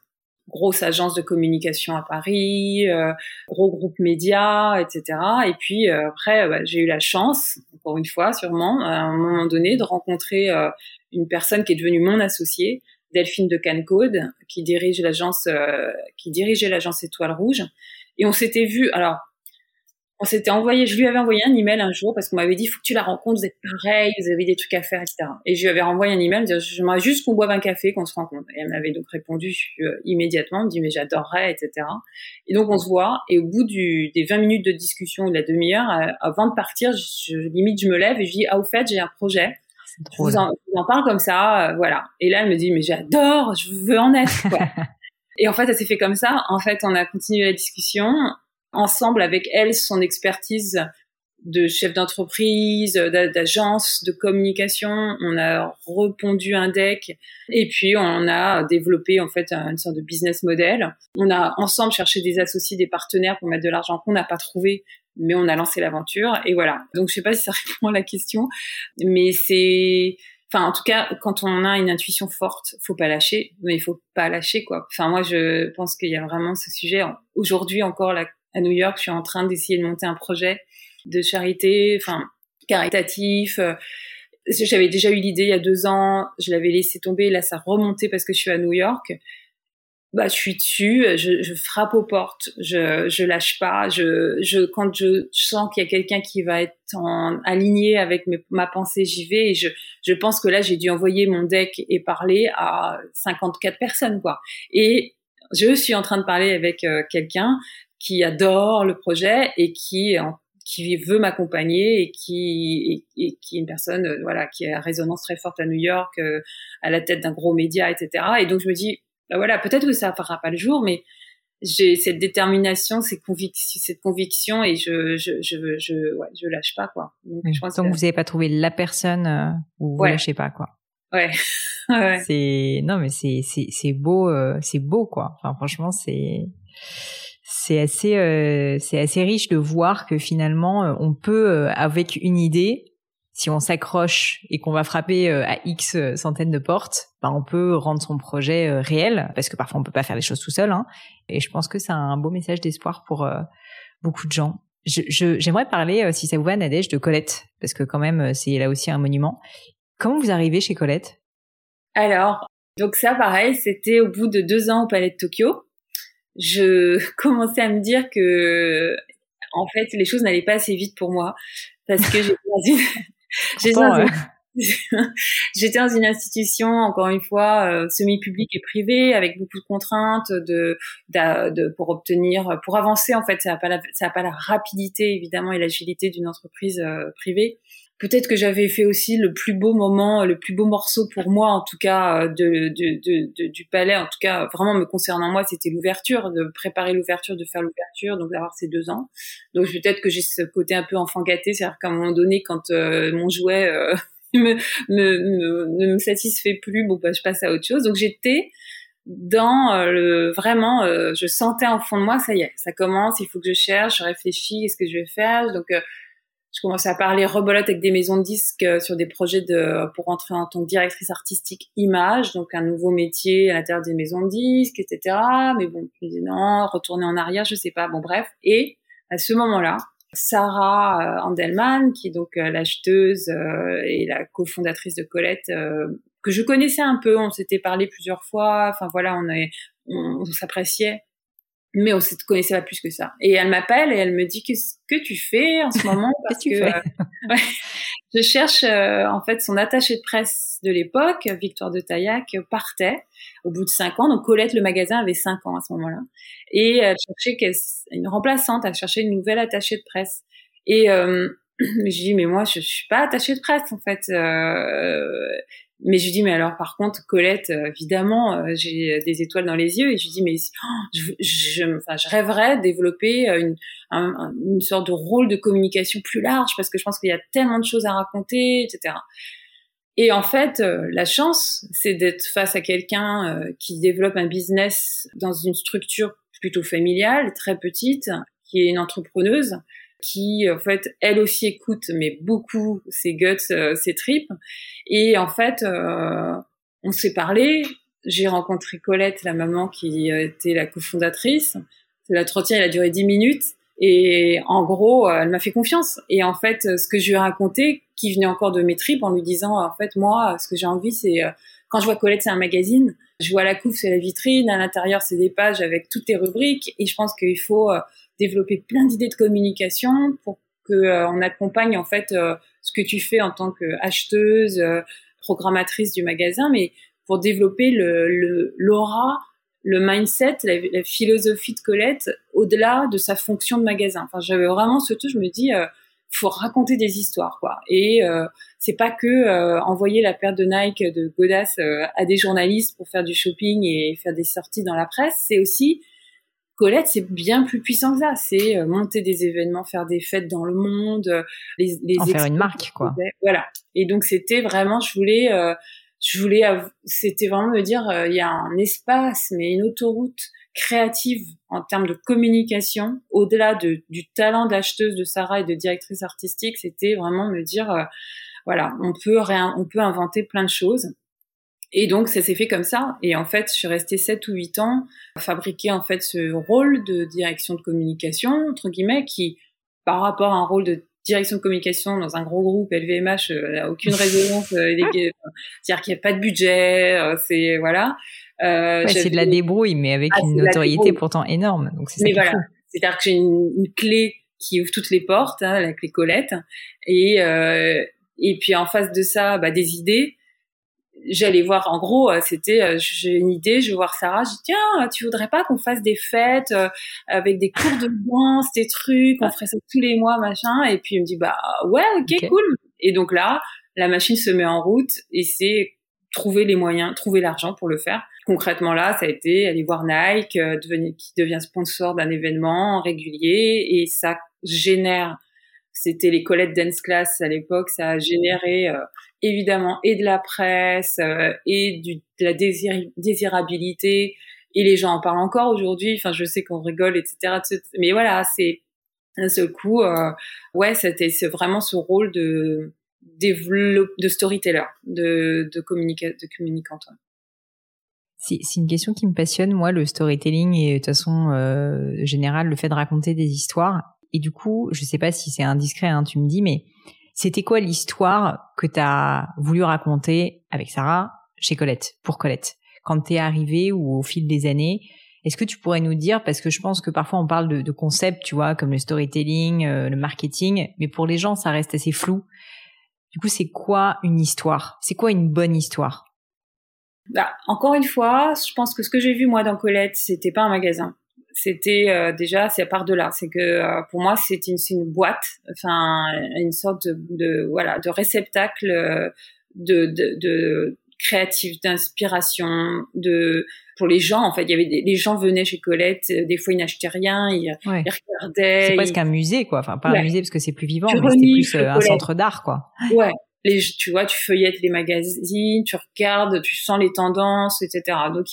grosse agence de communication à Paris, euh, gros groupe média, etc. Et puis euh, après, bah, j'ai eu la chance, encore une fois, sûrement, à un moment donné, de rencontrer euh, une personne qui est devenue mon associée, Delphine de Cancode, qui dirige l'agence, qui dirigeait l'agence Étoile Rouge. Et on s'était vu. Alors, on s'était envoyé, je lui avais envoyé un email un jour parce qu'on m'avait dit, faut que tu la rencontres, vous êtes pareil, vous avez des trucs à faire, etc. Et je lui avais envoyé un email, j'aimerais juste qu'on boive un café, qu'on se rencontre. Et elle m'avait donc répondu euh, immédiatement, me dit, mais j'adorerais, etc. Et donc on se voit, et au bout du, des 20 minutes de discussion ou de la demi-heure, euh, avant de partir, je, limite, je me lève et je dis, ah, au fait, j'ai un projet. Je vous, en, je vous, en, parle comme ça, euh, voilà. Et là, elle me dit, mais j'adore, je veux en être, quoi. et en fait, ça s'est fait comme ça. En fait, on a continué la discussion ensemble avec elle son expertise de chef d'entreprise, d'agence, de communication. On a repondu un deck et puis on a développé en fait une sorte de business model. On a ensemble cherché des associés, des partenaires pour mettre de l'argent qu'on n'a pas trouvé, mais on a lancé l'aventure et voilà. Donc je sais pas si ça répond à la question, mais c'est Enfin, en tout cas, quand on a une intuition forte, faut pas lâcher, mais il faut pas lâcher quoi. Enfin, moi, je pense qu'il y a vraiment ce sujet. Aujourd'hui encore, la à New York, je suis en train d'essayer de monter un projet de charité, enfin caritatif. Euh, j'avais déjà eu l'idée il y a deux ans, je l'avais laissé tomber, là ça remontait parce que je suis à New York. Bah, je suis dessus, je, je frappe aux portes, je, je lâche pas. Je, je, quand je sens qu'il y a quelqu'un qui va être en, aligné avec ma pensée, j'y vais. Et je, je pense que là, j'ai dû envoyer mon deck et parler à 54 personnes, quoi. Et je suis en train de parler avec euh, quelqu'un qui adore le projet et qui qui veut m'accompagner et qui et, qui est une personne euh, voilà qui a résonance très forte à New York euh, à la tête d'un gros média etc et donc je me dis bah voilà peut-être que ça fera pas le jour mais j'ai cette détermination cette conviction cette conviction et je je je je ouais, je lâche pas quoi. Donc je pense donc vous n'avez pas trouvé la personne euh, où vous lâchez pas quoi. Ouais, ouais. c'est non mais c'est c'est c'est beau c'est beau quoi. Enfin franchement c'est c'est assez euh, c'est assez riche de voir que finalement euh, on peut euh, avec une idée si on s'accroche et qu'on va frapper à X centaines de portes, ben on peut rendre son projet réel parce que parfois on peut pas faire les choses tout seul. Hein, et je pense que c'est un beau message d'espoir pour beaucoup de gens. J'aimerais parler, si ça vous va, Nadège, de Colette parce que quand même c'est là aussi un monument. Comment vous arrivez chez Colette? Alors, donc ça pareil, c'était au bout de deux ans au Palais de Tokyo je commençais à me dire que en fait les choses n'allaient pas assez vite pour moi parce que j'étais dans une j'étais dans, une institution encore une fois euh, semi-publique et privée avec beaucoup de contraintes de, de, pour obtenir pour avancer en fait. Ça n'a pas la, ça a pas la rapidité évidemment et l'agilité d'une entreprise euh, privée peut-être que j'avais fait aussi le plus beau moment, le plus beau morceau pour moi, en tout cas, euh, de, de, de, du palais, en tout cas, vraiment me concernant moi, c'était l'ouverture, de préparer l'ouverture, de faire l'ouverture, donc d'avoir ces deux ans. Donc peut-être que j'ai ce côté un peu enfant gâté, c'est-à-dire qu'à un moment donné, quand euh, mon jouet euh, me, me, ne me satisfait plus, bon, bah, je passe à autre chose. Donc j'étais dans le vraiment je sentais en fond de moi ça y est ça commence il faut que je cherche je réfléchis qu'est-ce que je vais faire? Donc je commençais à parler rebolote avec des maisons de disques euh, sur des projets de pour entrer en tant que directrice artistique image, donc un nouveau métier à l'intérieur des maisons de disques, etc. Mais bon, je me dis non, retourner en arrière, je sais pas. Bon, bref. Et à ce moment-là, Sarah euh, Andelman, qui est donc euh, l'acheteuse et la cofondatrice de Colette, que je connaissais un peu, on s'était parlé plusieurs fois. Enfin voilà, on, on s'appréciait mais on se connaissait pas plus que ça. Et elle m'appelle et elle me dit qu'est-ce que tu fais en ce moment? Parce que euh, je cherche euh, en fait son attaché de presse de l'époque, Victoire de Taillac, partait au bout de cinq ans. Donc Colette, le magasin avait cinq ans à ce moment-là, et elle cherchait une remplaçante, elle cherchait une nouvelle attachée de presse. Et euh, je dis mais moi je, je suis pas attachée de presse en fait. Euh, mais je lui dis, mais alors par contre, Colette, euh, évidemment, euh, j'ai des étoiles dans les yeux. Et je lui dis, mais oh, je, je, je rêverais de développer euh, une, une sorte de rôle de communication plus large parce que je pense qu'il y a tellement de choses à raconter, etc. Et en fait, la chance, c'est d'être face à quelqu'un qui développe un business dans une structure plutôt familiale, très petite, qui est une entrepreneuse qui en fait elle aussi écoute mais beaucoup ses guts, ses tripes et en fait euh, on s'est parlé. J'ai rencontré Colette, la maman qui était la cofondatrice. L'entretien, il a duré dix minutes. Et en gros, elle m'a fait confiance. Et en fait, ce que je lui ai raconté, qui venait encore de mes tripes, en lui disant, en fait, moi, ce que j'ai envie, c'est quand je vois Colette, c'est un magazine. Je vois la couve, c'est la vitrine. À l'intérieur, c'est des pages avec toutes tes rubriques. Et je pense qu'il faut euh, développer plein d'idées de communication pour que euh, on accompagne en fait euh, ce que tu fais en tant qu'acheteuse, programmatrice du magasin, mais pour développer le l'aura, le, mindset, la, philosophie de Colette au-delà de sa fonction de magasin. Enfin, j'avais vraiment ce. Je me dis, faut raconter des histoires, quoi. Et c'est pas que euh, envoyer la paire de Nike de Godas euh, à des journalistes pour faire du shopping et faire des sorties dans la presse, c'est aussi Colette, c'est bien plus puissant que ça. C'est euh, monter des événements, faire des fêtes dans le monde, les, les en faire une marque, quoi. Voilà. Et donc c'était vraiment, je voulais, je voulais, c'était vraiment me dire, il y a un espace, mais une autoroute créative en termes de communication, au-delà de, du talent d'acheteuse de Sarah et de directrice artistique, c'était vraiment me dire voilà, on peut rien, on peut inventer plein de choses. Et donc ça s'est fait comme ça. Et en fait, je suis restée 7 ou 8 ans à fabriquer en fait ce rôle de direction de communication entre guillemets qui par rapport à un rôle de direction de communication dans un gros groupe LVMH euh, n'a aucune résonance euh, c'est-à-dire qu'il n'y a pas de budget euh, c'est voilà. Euh, c'est de la débrouille mais avec ah, une notoriété pourtant énorme donc c'est voilà. c'est-à-dire que j'ai une, clé qui ouvre toutes les portes hein, la clé Colette et euh, et puis en face de ça, bah, des idées. J'allais voir, en gros, euh, c'était, euh, j'ai une idée, je vais voir Sarah, je dis tiens, tu voudrais pas qu'on fasse des fêtes euh, avec des cours de danse, des trucs, on ferait ça tous les mois, machin. Et puis il me dit bah ouais, ok, cool. Et donc là, la machine se met en route et c'est trouver les moyens, trouver l'argent pour le faire. Concrètement là, ça a été aller voir Nike, devenir, qui devient sponsor d'un événement régulier et ça génère c'était les Colette Dance Class à l'époque, ça a généré euh, évidemment et de la presse euh, et du, de la désirabilité et les gens en parlent encore aujourd'hui. Enfin, je sais qu'on rigole, etc. Mais voilà, c'est d'un seul coup, euh, ouais, c'était vraiment ce rôle de de storyteller, de de, communica de communicant. C'est une question qui me passionne, moi, le storytelling et de toute façon euh, général, le fait de raconter des histoires. Et du coup, je sais pas si c'est indiscret, hein, tu me dis, mais c'était quoi l'histoire que tu as voulu raconter avec Sarah chez Colette, pour Colette, quand t'es arrivé ou au fil des années Est-ce que tu pourrais nous dire, parce que je pense que parfois on parle de, de concepts, tu vois, comme le storytelling, euh, le marketing, mais pour les gens, ça reste assez flou. Du coup, c'est quoi une histoire? C'est quoi une bonne histoire? Bah, encore une fois, je pense que ce que j'ai vu moi dans Colette, c'était pas un magasin c'était euh, déjà c'est à part de là c'est que euh, pour moi c'est une, une boîte enfin une sorte de, voilà de réceptacle euh, de, de, de créatif d'inspiration de pour les gens en fait. Il y avait des, les gens venaient chez Colette des fois ils n'achetaient rien ils, regardaient c'est presque un musée quoi. Enfin pas un musée parce que c'est plus vivant mais c'était plus un centre d'art quoi. Ouais tu vois, tu feuillettes les magazines, tu regardes, tu sens les tendances, etc. Donc,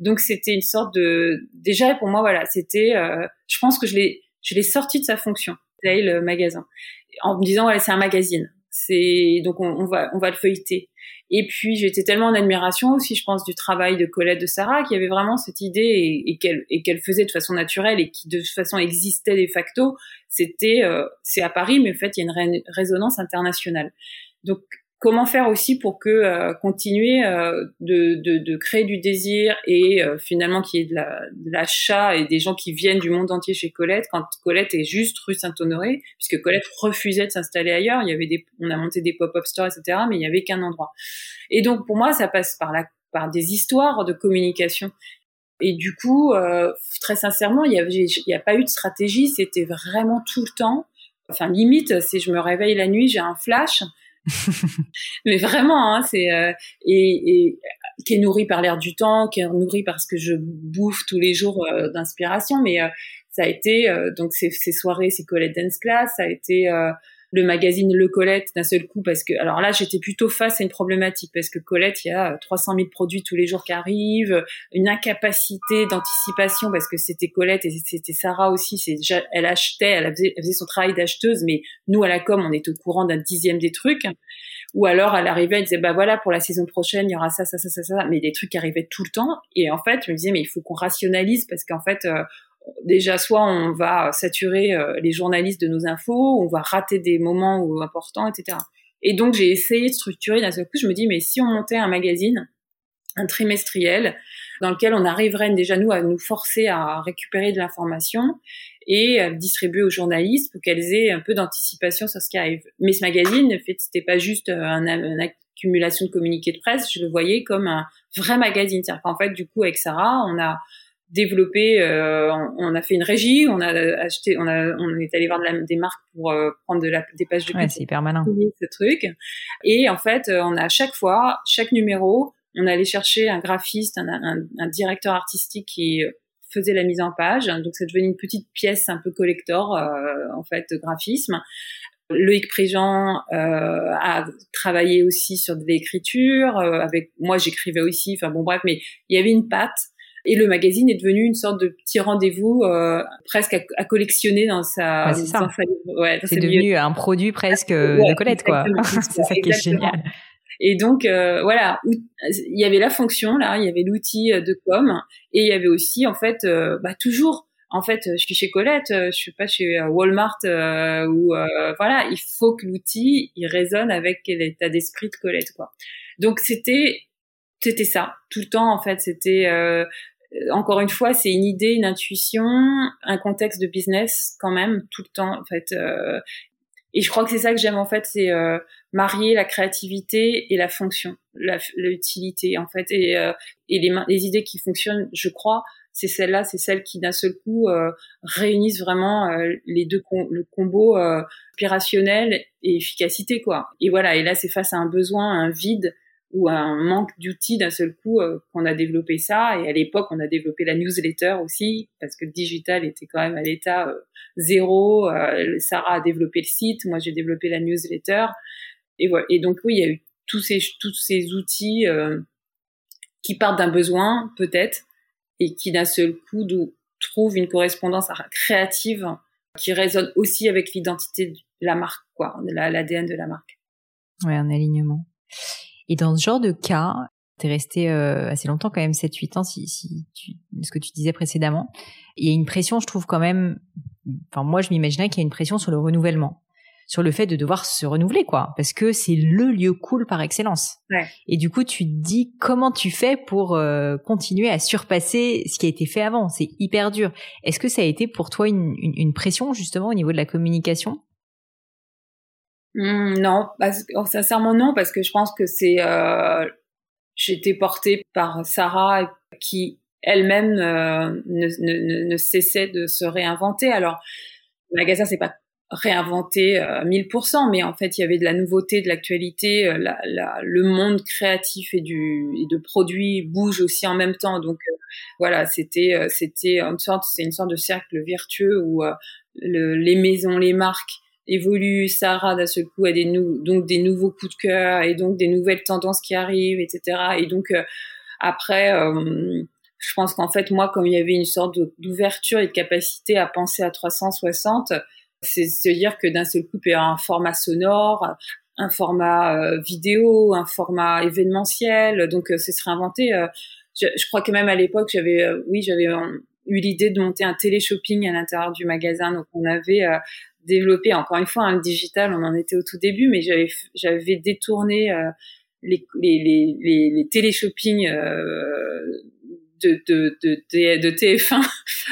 donc c'était une sorte de, déjà pour moi, voilà, c'était, euh, je pense que je l'ai, je l'ai sorti de sa fonction, le magasin, en me disant, ouais, c'est un magazine. C'est donc on, va on va le feuilleter. Et puis j'étais tellement en admiration aussi, je pense, du travail de Colette de Sarah, qui avait vraiment cette idée et, qu'elle et qu'elle faisait de façon naturelle et qui de façon existait de facto. C'était euh, c'est à Paris, mais en fait il y a une résonance internationale. Donc comment faire aussi pour que euh, continuer euh, de, de, de, créer du désir et euh, finalement qu'il y ait de l'achat et des gens qui viennent du monde entier chez Colette quand Colette est juste rue Saint-Honoré puisque Colette refusait de s'installer ailleurs. Il y avait des on a monté des pop-up stores etc mais il y avait qu'un endroit. Et donc pour moi ça passe par la par des histoires de communication. Et du coup très sincèrement il y avait il y a pas eu de stratégie. C'était vraiment tout le temps enfin limite si je me réveille la nuit j'ai un flash mais vraiment, hein, c'est euh, et, et, qui est nourri par l'air du temps, qui est nourri parce que je bouffe tous les jours euh, d'inspiration. Mais euh, ça a été donc ces, soirées, ces Colette Dance Class, ça a été le magazine Le Colette d'un seul coup parce que alors là j'étais plutôt face à une problématique parce que Colette il y a 300 000 produits tous les jours qui arrivent une incapacité d'anticipation parce que c'était Colette et c'était Sarah aussi c'est elle achetait elle faisait, son travail d'acheteuse mais nous à la com on est au courant d'un dixième des trucs. Ou alors elle arrivait elle disait bah voilà pour la saison prochaine il y aura ça ça ça ça ça mais des trucs qui arrivaient tout le temps. Et en fait je me disais mais il faut qu'on rationalise parce qu'en fait euh, déjà soit on va saturer euh, les journalistes de nos infos, on va rater des moments importants, etc. Et donc j'ai essayé de structurer d'un seul coup. Je me dis mais si on montait un magazine, un trimestriel, dans lequel on arriverait déjà nous à nous forcer à récupérer de l'information et à distribuer aux journalistes pour qu'elles aient un peu d'anticipation sur ce qui arrive. Mais ce magazine, en fait, c'était pas juste un, une accumulation de communiqués de presse, je le voyais comme un vrai magazine. C'est-à-dire qu'en fait, du coup, avec Sarah, on a développé, euh, on, a fait une régie, on a acheté, on, a, on est allé voir de la, des marques pour euh, prendre de la, des pages de pub. c'est hyper malin. Ce truc. Et en fait, euh, on a chaque fois, chaque numéro, on allait chercher un graphiste, un, un, un, directeur artistique qui faisait la mise en page. Donc, c'est devenu une petite pièce un peu collector, en fait, de graphisme. Loïc Préjean euh, a travaillé aussi sur de l'écriture. avec moi, j'écrivais aussi. Enfin bon, bref, mais il y avait une patte et le magazine est devenu une sorte de petit rendez-vous euh, presque à, collectionner dans sa. c'est ça. Ouais, c'est devenu un produit presque de Colette, quoi. c'est ça qui est génial. Et donc euh, voilà, il y avait la fonction là, il y avait l'outil euh, de com, et il y avait aussi en fait, euh, bah, toujours. En fait, je suis chez Colette, je suis pas chez Walmart ou voilà, il faut que l'outil il résonne avec l'état d'esprit de Colette quoi. Donc c'était c'était ça tout le temps en fait, c'était euh, encore une fois, c'est une idée, une intuition, un contexte de business quand même tout le temps. En fait, euh, et je crois que c'est ça que j'aime en fait, c'est euh, marier la créativité et la fonction, l'utilité en fait, et, et les, les idées qui fonctionnent. Je crois, c'est celles-là, c'est celles qui d'un seul coup réunissent vraiment les deux le combo opérationnel et efficacité quoi. Et voilà, et là c'est face à un besoin, un vide ou un manque d'outils d'un seul coup euh, qu'on a développé ça. Et à l'époque, on a développé la newsletter aussi parce que le digital était quand même à l'état euh, zéro. Euh, Sarah a développé le site, moi j'ai développé la newsletter. Et voilà. Et donc oui, il y a eu tous ces tous ces outils qui partent d'un besoin peut-être et qui d'un seul coup trouvent une correspondance créative qui résonne aussi avec l'identité de la marque, quoi, l'ADN de la marque. Ouais, un alignement. Et dans ce genre de cas, tu es resté euh, assez longtemps quand même, 7-8 ans, si, si tu, ce que tu disais précédemment. Il y a une pression, je trouve quand même, enfin moi je m'imaginais qu'il y a une pression sur le renouvellement, sur le fait de devoir se renouveler, quoi, parce que c'est le lieu cool par excellence. Ouais. Et du coup, tu te dis comment tu fais pour euh, continuer à surpasser ce qui a été fait avant? C'est hyper dur. Est-ce que ça a été pour toi une, une, une pression justement au niveau de la communication? Mmh, non, parce, oh, sincèrement non, parce que je pense que c'est euh, j'étais portée par Sarah qui elle-même euh, ne, ne, ne, cessait de se réinventer. Alors, le magasin c'est pas réinventé euh, 1000%, mais en fait il y avait de la nouveauté, de l'actualité. Euh, la, la, le monde créatif et du et de produits bouge aussi en même temps. Donc euh, voilà, c'était c'était une sorte c'est une sorte de cercle vertueux où le, les maisons, les marques évolue, Sarah d'un seul coup a des donc des nouveaux coups de cœur et donc des nouvelles tendances qui arrivent, etc. Et donc euh, après, euh, je pense qu'en fait moi, comme il y avait une sorte d'ouverture et de capacité à penser à 360, c'est se dire que d'un seul coup il y a un format sonore, un format euh, vidéo, un format événementiel, donc ce serait inventé. Je, je, crois que même à l'époque j'avais, oui, j'avais eu l'idée de monter un télé-shopping à l'intérieur du magasin. Donc on avait développer encore une fois un digital on en était au tout début mais j'avais j'avais détourné euh, les, les, les, les, téléshopping euh, de, de, de, de, TF1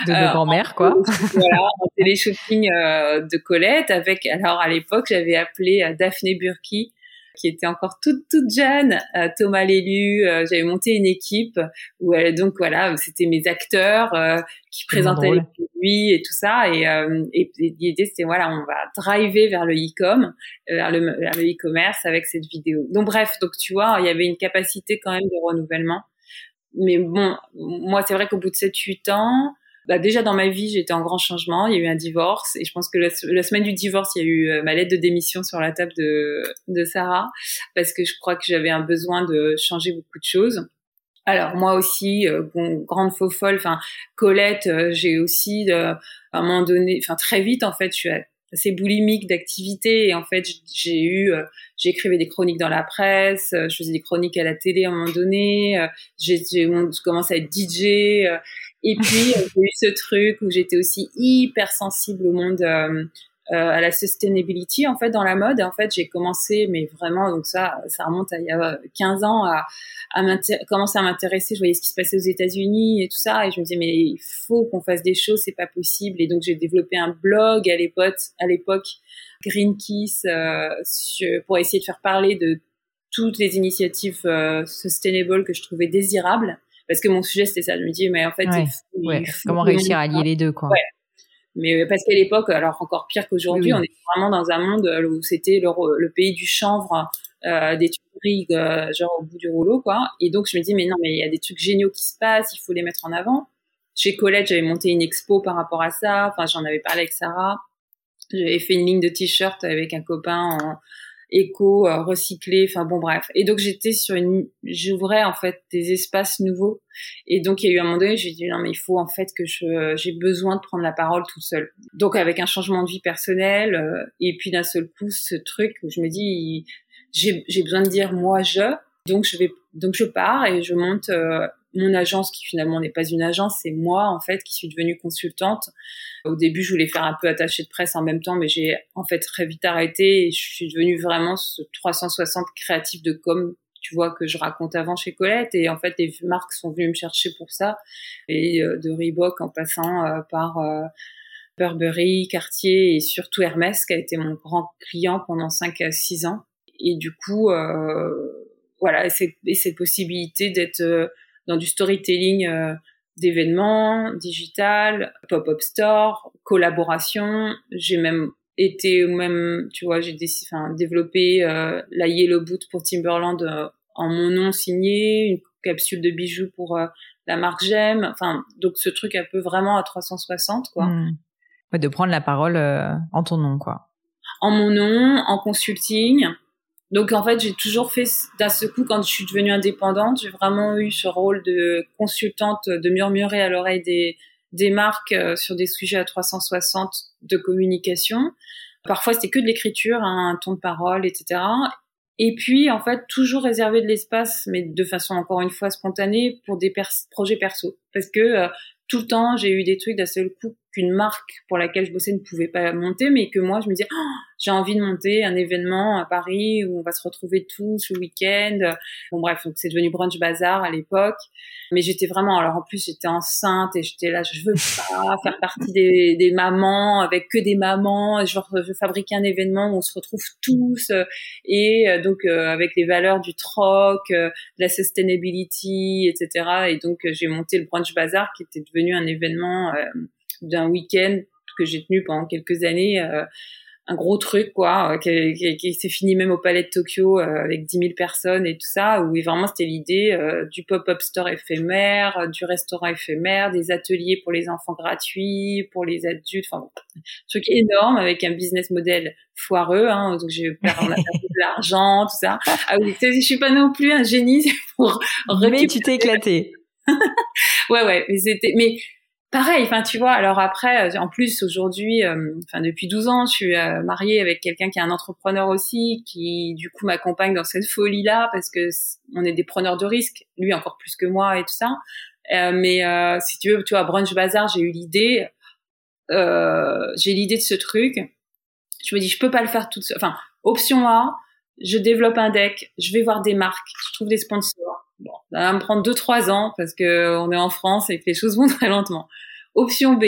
de nos grand-mères quoi. voilà en téléshopping euh, de Colette avec alors à l'époque j'avais appelé euh, Daphné Burki qui était encore toute toute jeune, euh, Thomas Lélu, euh, j'avais monté une équipe où elle, donc voilà, c'était mes acteurs euh, qui présentaient les produits et tout ça et, et l'idée c'était voilà, on va driver vers le e-com, vers le vers le e-commerce avec cette vidéo. Donc bref, donc tu vois, il y avait une capacité quand même de renouvellement. Mais bon, moi c'est vrai qu'au bout de 7 8 ans, bah déjà dans ma vie, j'étais en grand changement. Il y a eu un divorce et je pense que la, semaine du divorce, il y a eu euh, ma lettre de démission sur la table de, de Sarah parce que je crois que j'avais un besoin de changer beaucoup de choses. Alors moi aussi, euh, bon, grande faux folle. Enfin, Colette, euh, j'ai aussi à un moment donné, enfin très vite en fait, je suis assez boulimique d'activité et en fait j'ai eu j'écrivais des chroniques dans la presse je faisais des chroniques à la télé à un moment donné j'ai commencé à être DJ et puis, euh, j'ai eu ce truc où j'étais aussi hyper sensible au monde, euh, euh, à la sustainability, en fait, dans la mode. en fait, j'ai commencé, mais vraiment, donc ça, ça remonte à il y a 15 ans, à, à commencer à m'intéresser. Je voyais ce qui se passait aux États-Unis et tout ça. Et je me disais, mais il faut qu'on fasse des choses, c'est pas possible. Et donc, j'ai développé un blog à l'époque, à Green Kiss, euh, pour essayer de faire parler de toutes les initiatives euh, sustainable que je trouvais désirables parce que mon sujet c'était ça. Je me dis mais en fait, comment réussir à allier les deux quoi. Mais parce qu'à l'époque, alors encore pire qu'aujourd'hui, on est vraiment dans un monde où c'était le, pays du chanvre, euh, des tueries euh, genre au bout du rouleau quoi. Et donc je me dis mais non mais il y a des trucs géniaux qui se passent, il faut les mettre en avant. Chez Colette, j'avais monté une expo par rapport à ça. Enfin, j'en avais parlé avec Sarah. J'avais fait une ligne de t-shirts avec un copain en, éco, euh, recyclé, enfin bon bref. Et donc j'étais sur une, j'ouvrais en fait des espaces nouveaux. Et donc il y a eu un moment donné, j'ai dit non mais il faut en fait que je, j'ai besoin de prendre la parole toute seule. Donc avec un changement de vie personnelle euh, et puis d'un seul coup ce truc où je me dis j'ai, j'ai besoin de dire moi je, donc je vais, donc je pars et je monte euh, mon agence qui finalement n'est pas une agence, c'est moi en fait qui suis devenue consultante. Au début, je voulais faire un peu attaché de presse en même temps, mais j'ai en fait très vite arrêté et je suis devenue vraiment ce 360 créatif de com, tu vois, que je raconte avant chez Colette. Et en fait, les marques sont venues me chercher pour ça, et euh, de Reebok en passant euh, par euh, Burberry, Cartier et surtout Hermès, qui a été mon grand client pendant 5 à 6 ans. Et du coup, voilà, et, et cette possibilité d'être dans du storytelling euh, d'événements, digital, pop-up store, collaboration. J'ai même été même, tu vois, j'ai enfin, développé euh, la Yellow Boot pour Timberland euh, en mon nom signé, une capsule de bijoux pour la marque J'aime. Enfin, donc ce truc un peu vraiment à 360, quoi. Hmm. de prendre la parole en ton nom, quoi. En mon nom, en consulting. Donc en fait, j'ai toujours fait d'un ce coup quand je suis devenue indépendante, j'ai vraiment eu ce rôle de consultante, de murmurer à l'oreille des marques euh, sur des sujets à 360 de communication. Parfois, c'était que de l'écriture, hein, un ton de parole, etc. Et puis, en fait, toujours réserver de l'espace, mais de façon encore une fois spontanée, pour des projets perso. Parce que euh, tout le temps, j'ai eu des trucs d'un seul coup qu'une marque pour laquelle je bossais ne pouvait pas monter, mais que moi, je me disais, oh, j'ai envie de monter un événement à Paris où on va se retrouver tous le week-end. Bon, bref, donc c'est devenu Brunch Bazar à l'époque. Mais j'étais vraiment, alors en plus, j'étais enceinte et j'étais là, je veux pas faire partie des, des mamans avec que des mamans. Je veux, fabriquer un événement où on se retrouve tous et euh, donc euh, avec les valeurs du troc, euh, de la sustainability, etc. Et donc j'ai monté le Brunch Bazar qui était devenu un événement d'un week-end que j'ai tenu pendant quelques années, euh, un gros truc quoi, euh, qui, qui, qui s'est fini même au Palais de Tokyo euh, avec 10 000 personnes et tout ça, où vraiment c'était l'idée du pop-up store éphémère, du restaurant éphémère, des ateliers pour les enfants gratuits, pour les adultes, enfin un truc énorme avec un business model foireux, hein, donc j'ai perdu de l'argent, tout ça. Ah oui, je suis pas non plus un génie pour. Mais tu t'es éclaté. ouais ouais, mais c'était mais pareil, enfin tu vois. Alors après, euh, en plus aujourd'hui, euh, enfin depuis 12 ans, je suis euh, mariée avec quelqu'un qui est un entrepreneur aussi, qui du coup m'accompagne dans cette folie là parce que on est des preneurs de risques, lui encore plus que moi et tout ça. mais si tu veux, tu vois, brunch bazar, j'ai eu l'idée, j'ai l'idée de ce truc. Je me dis, je peux pas le faire toute seule. Enfin, option A, je développe un deck, je vais voir des marques, je trouve des sponsors Bon, ça va me prendre deux trois ans parce que on est en France et que les choses vont très lentement. Option B,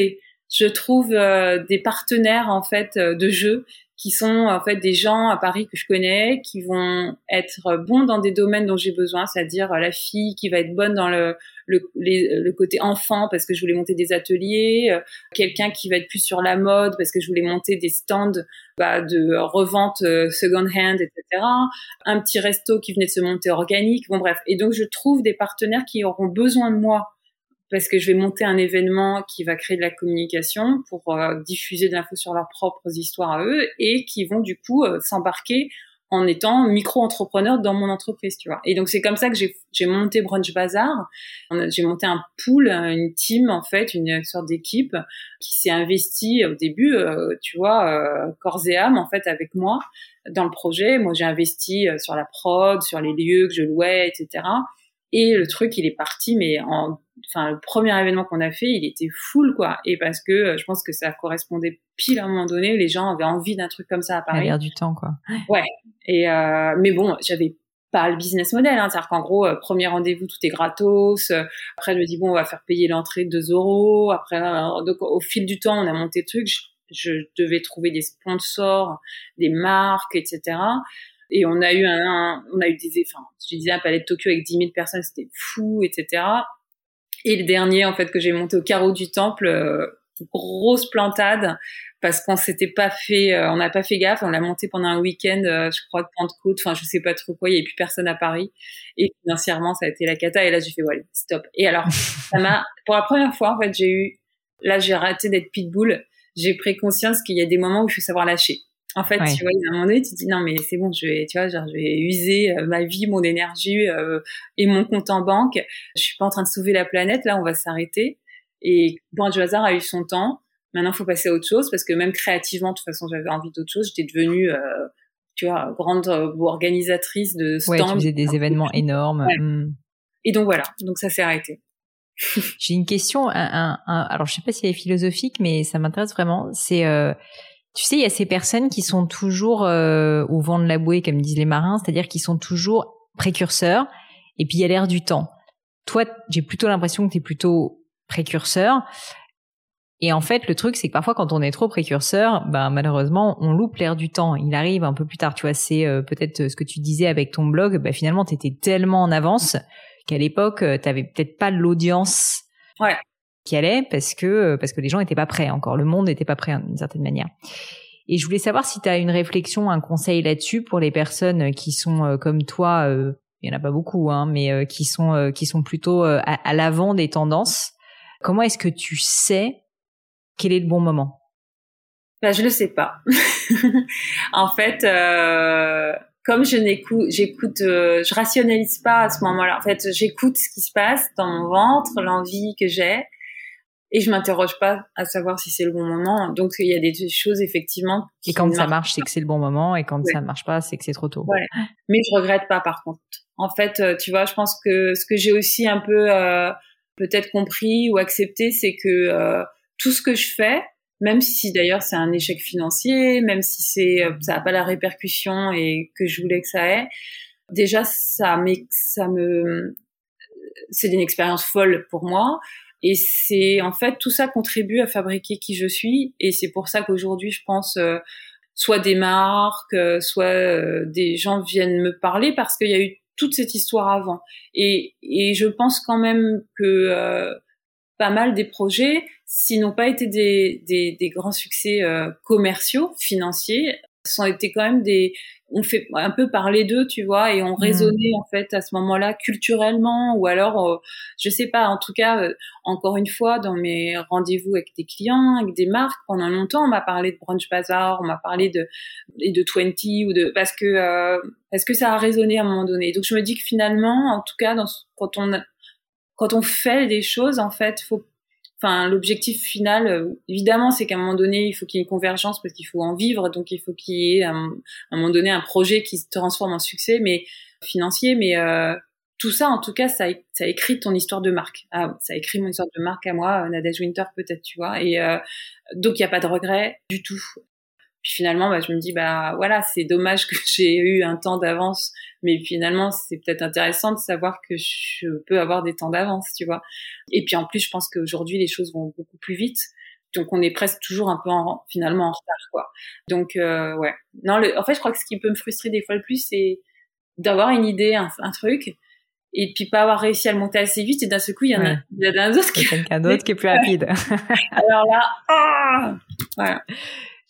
je trouve euh, des partenaires en fait euh, de jeu qui sont en fait des gens à Paris que je connais, qui vont être bons dans des domaines dont j'ai besoin, c'est-à-dire euh, la fille qui va être bonne dans le, le, le, côté enfant parce que je voulais monter des ateliers, euh, quelqu'un qui va être plus sur la mode parce que je voulais monter des stands bah, de revente euh, second hand, etc. Un petit resto qui venait de se monter organique, bon bref. Et donc je trouve des partenaires qui auront besoin de moi parce que je vais monter un événement qui va créer de la communication pour euh, diffuser de l'info sur leurs propres histoires à eux et qui vont du coup euh, s'embarquer en étant micro-entrepreneur dans mon entreprise, tu vois. Et donc c'est comme ça que j'ai monté Brunch Bazar. J'ai monté un pool, une team en fait, une sorte d'équipe qui s'est investie au début, euh, tu vois, euh, corps et âme en fait avec moi dans le projet. Moi j'ai investi sur la prod, sur les lieux que je louais, etc. Et le truc, il est parti, mais en, enfin, le premier événement qu'on a fait, il était full, quoi. Et parce que euh, je pense que ça correspondait pile à un moment donné, les gens avaient envie d'un truc comme ça à Paris. l'air du temps, quoi. Ouais. Et euh, mais bon, j'avais pas le business model, hein. c'est-à-dire qu'en gros, euh, premier rendez-vous, tout est gratos. après, je me dis bon, on va faire payer l'entrée 2 euros. Après, donc au fil du temps, on a monté le truc. Je, je devais trouver des sponsors, des marques, etc. Et on a eu un, on a eu des, enfin, je disais un palais de Tokyo avec 10 000 personnes, c'était fou, etc. Et le dernier, en fait, que j'ai monté au carreau du temple, euh, grosse plantade, parce qu'on s'était pas fait, euh, on n'a pas fait gaffe, on l'a monté pendant un week-end, euh, je crois, de Pentecôte, enfin, je sais pas trop quoi, il y avait plus personne à Paris. Et financièrement, ça a été la cata, et là, j'ai fait, voilà, stop. Et alors, ça m'a, pour la première fois, en fait, j'ai eu, là, j'ai raté d'être pitbull, j'ai pris conscience qu'il y a des moments où il faut savoir lâcher. En fait, tu vois, a un moment donné, tu te dis non mais c'est bon, je vais, tu vois, genre, je vais user euh, ma vie, mon énergie euh, et mon compte en banque. Je suis pas en train de sauver la planète. Là, on va s'arrêter. Et bon, du hasard a eu son temps. Maintenant, faut passer à autre chose parce que même créativement, de toute façon, j'avais envie d'autre chose. J'étais devenue, euh, tu vois, grande organisatrice de stands. Ouais, tu faisais des événements énormes. Hmm. Et donc voilà, donc ça s'est arrêté. J'ai une question, un, un, alors je sais pas si elle est philosophique, mais ça m'intéresse vraiment. C'est tu sais, il y a ces personnes qui sont toujours euh, au vent de la bouée, comme disent les marins, c'est-à-dire qui sont toujours précurseurs, et puis il y a l'air du temps. Toi, j'ai plutôt l'impression que tu es plutôt précurseur. Et en fait, le truc, c'est que parfois, quand on est trop précurseur, ben malheureusement, on loupe l'air du temps. Il arrive un peu plus tard. Tu vois, c'est euh, peut-être ce que tu disais avec ton blog. Ben, finalement, tu étais tellement en avance qu'à l'époque, euh, tu avais peut-être pas l'audience ouais qui allait parce que euh, parce que les gens n'étaient pas prêts encore, le monde n'était pas prêt d'une certaine manière. Et je voulais savoir si tu as une réflexion, un conseil là-dessus pour les personnes qui sont euh, comme toi, euh, il y en a pas beaucoup, hein, mais qui sont qui sont plutôt à, l'avant des tendances. Comment est-ce que tu sais quel est le bon moment? Bah, je le sais pas. en fait, comme je n'écoute, j'écoute, je rationalise pas à ce moment-là. En fait, j'écoute ce qui se passe dans mon ventre, l'envie que j'ai, et je m'interroge pas à savoir si c'est le bon moment. Donc il y a des choses effectivement. et quand ça marche, c'est que c'est le bon moment, et quand ça ne marche pas, c'est que c'est trop tôt. Ouais. Mais je regrette pas par contre. En fait, euh, tu vois, je pense que ce que j'ai aussi un peu euh, peut-être compris ou accepté, c'est que euh, tout ce que je fais, même si d'ailleurs c'est un échec financier, même si c'est ça a pas la répercussion et que je voulais que ça ait, déjà ça, ça me c'est une expérience folle pour moi. Et c'est en fait tout ça contribue à fabriquer qui je suis. Et c'est pour ça qu'aujourd'hui, je pense, euh, soit des marques, euh, soit euh, des gens viennent me parler parce qu'il y a eu toute cette histoire avant. Et, et je pense quand même que pas mal des projets, s'ils n'ont pas été des, des, des grands succès commerciaux, financiers, sont été quand même des, on fait un peu parler d'eux, tu vois, et on mmh. raisonnait en fait à ce moment-là culturellement, ou alors, euh, je sais pas, en tout cas, euh, encore une fois, dans mes rendez-vous avec des clients, avec des marques, pendant longtemps, on m'a parlé de Brunch Bazaar, on m'a parlé de et de 20 ou de parce que euh, parce que ça a résonné à un moment donné. Donc je me dis que finalement, en tout cas, dans, quand on quand on fait des choses, en fait, faut L'objectif final, euh, évidemment, c'est qu'à un moment donné, il faut qu'il y ait une convergence parce qu'il faut en vivre, donc il faut qu'il y ait à un, moment donné un projet qui se transforme en succès, mais financier. Mais euh, tout ça, en tout cas, ça, écrit ton histoire de marque. Ah, ça écrit mon histoire de marque à moi, Nadège Winter peut-être, tu vois. Et euh, donc il n'y a pas de regret du tout. Puis finalement, bah, je me dis, bah voilà, c'est dommage que j'ai eu un temps d'avance, mais finalement, c'est peut-être intéressant de savoir que je peux avoir des temps d'avance, tu vois. Et puis en plus, je pense qu'aujourd'hui, les choses vont beaucoup plus vite. Donc on est presque toujours un peu en, finalement en retard, quoi. Donc euh, ouais. Non, le, en fait, je crois que ce qui peut me frustrer des fois le plus, c'est d'avoir une idée, un, un truc, et puis pas avoir réussi à le monter assez vite et d'un seul coup il y en a, il y a un autre qui quelqu'un d'autre qui est plus rapide alors là ah voilà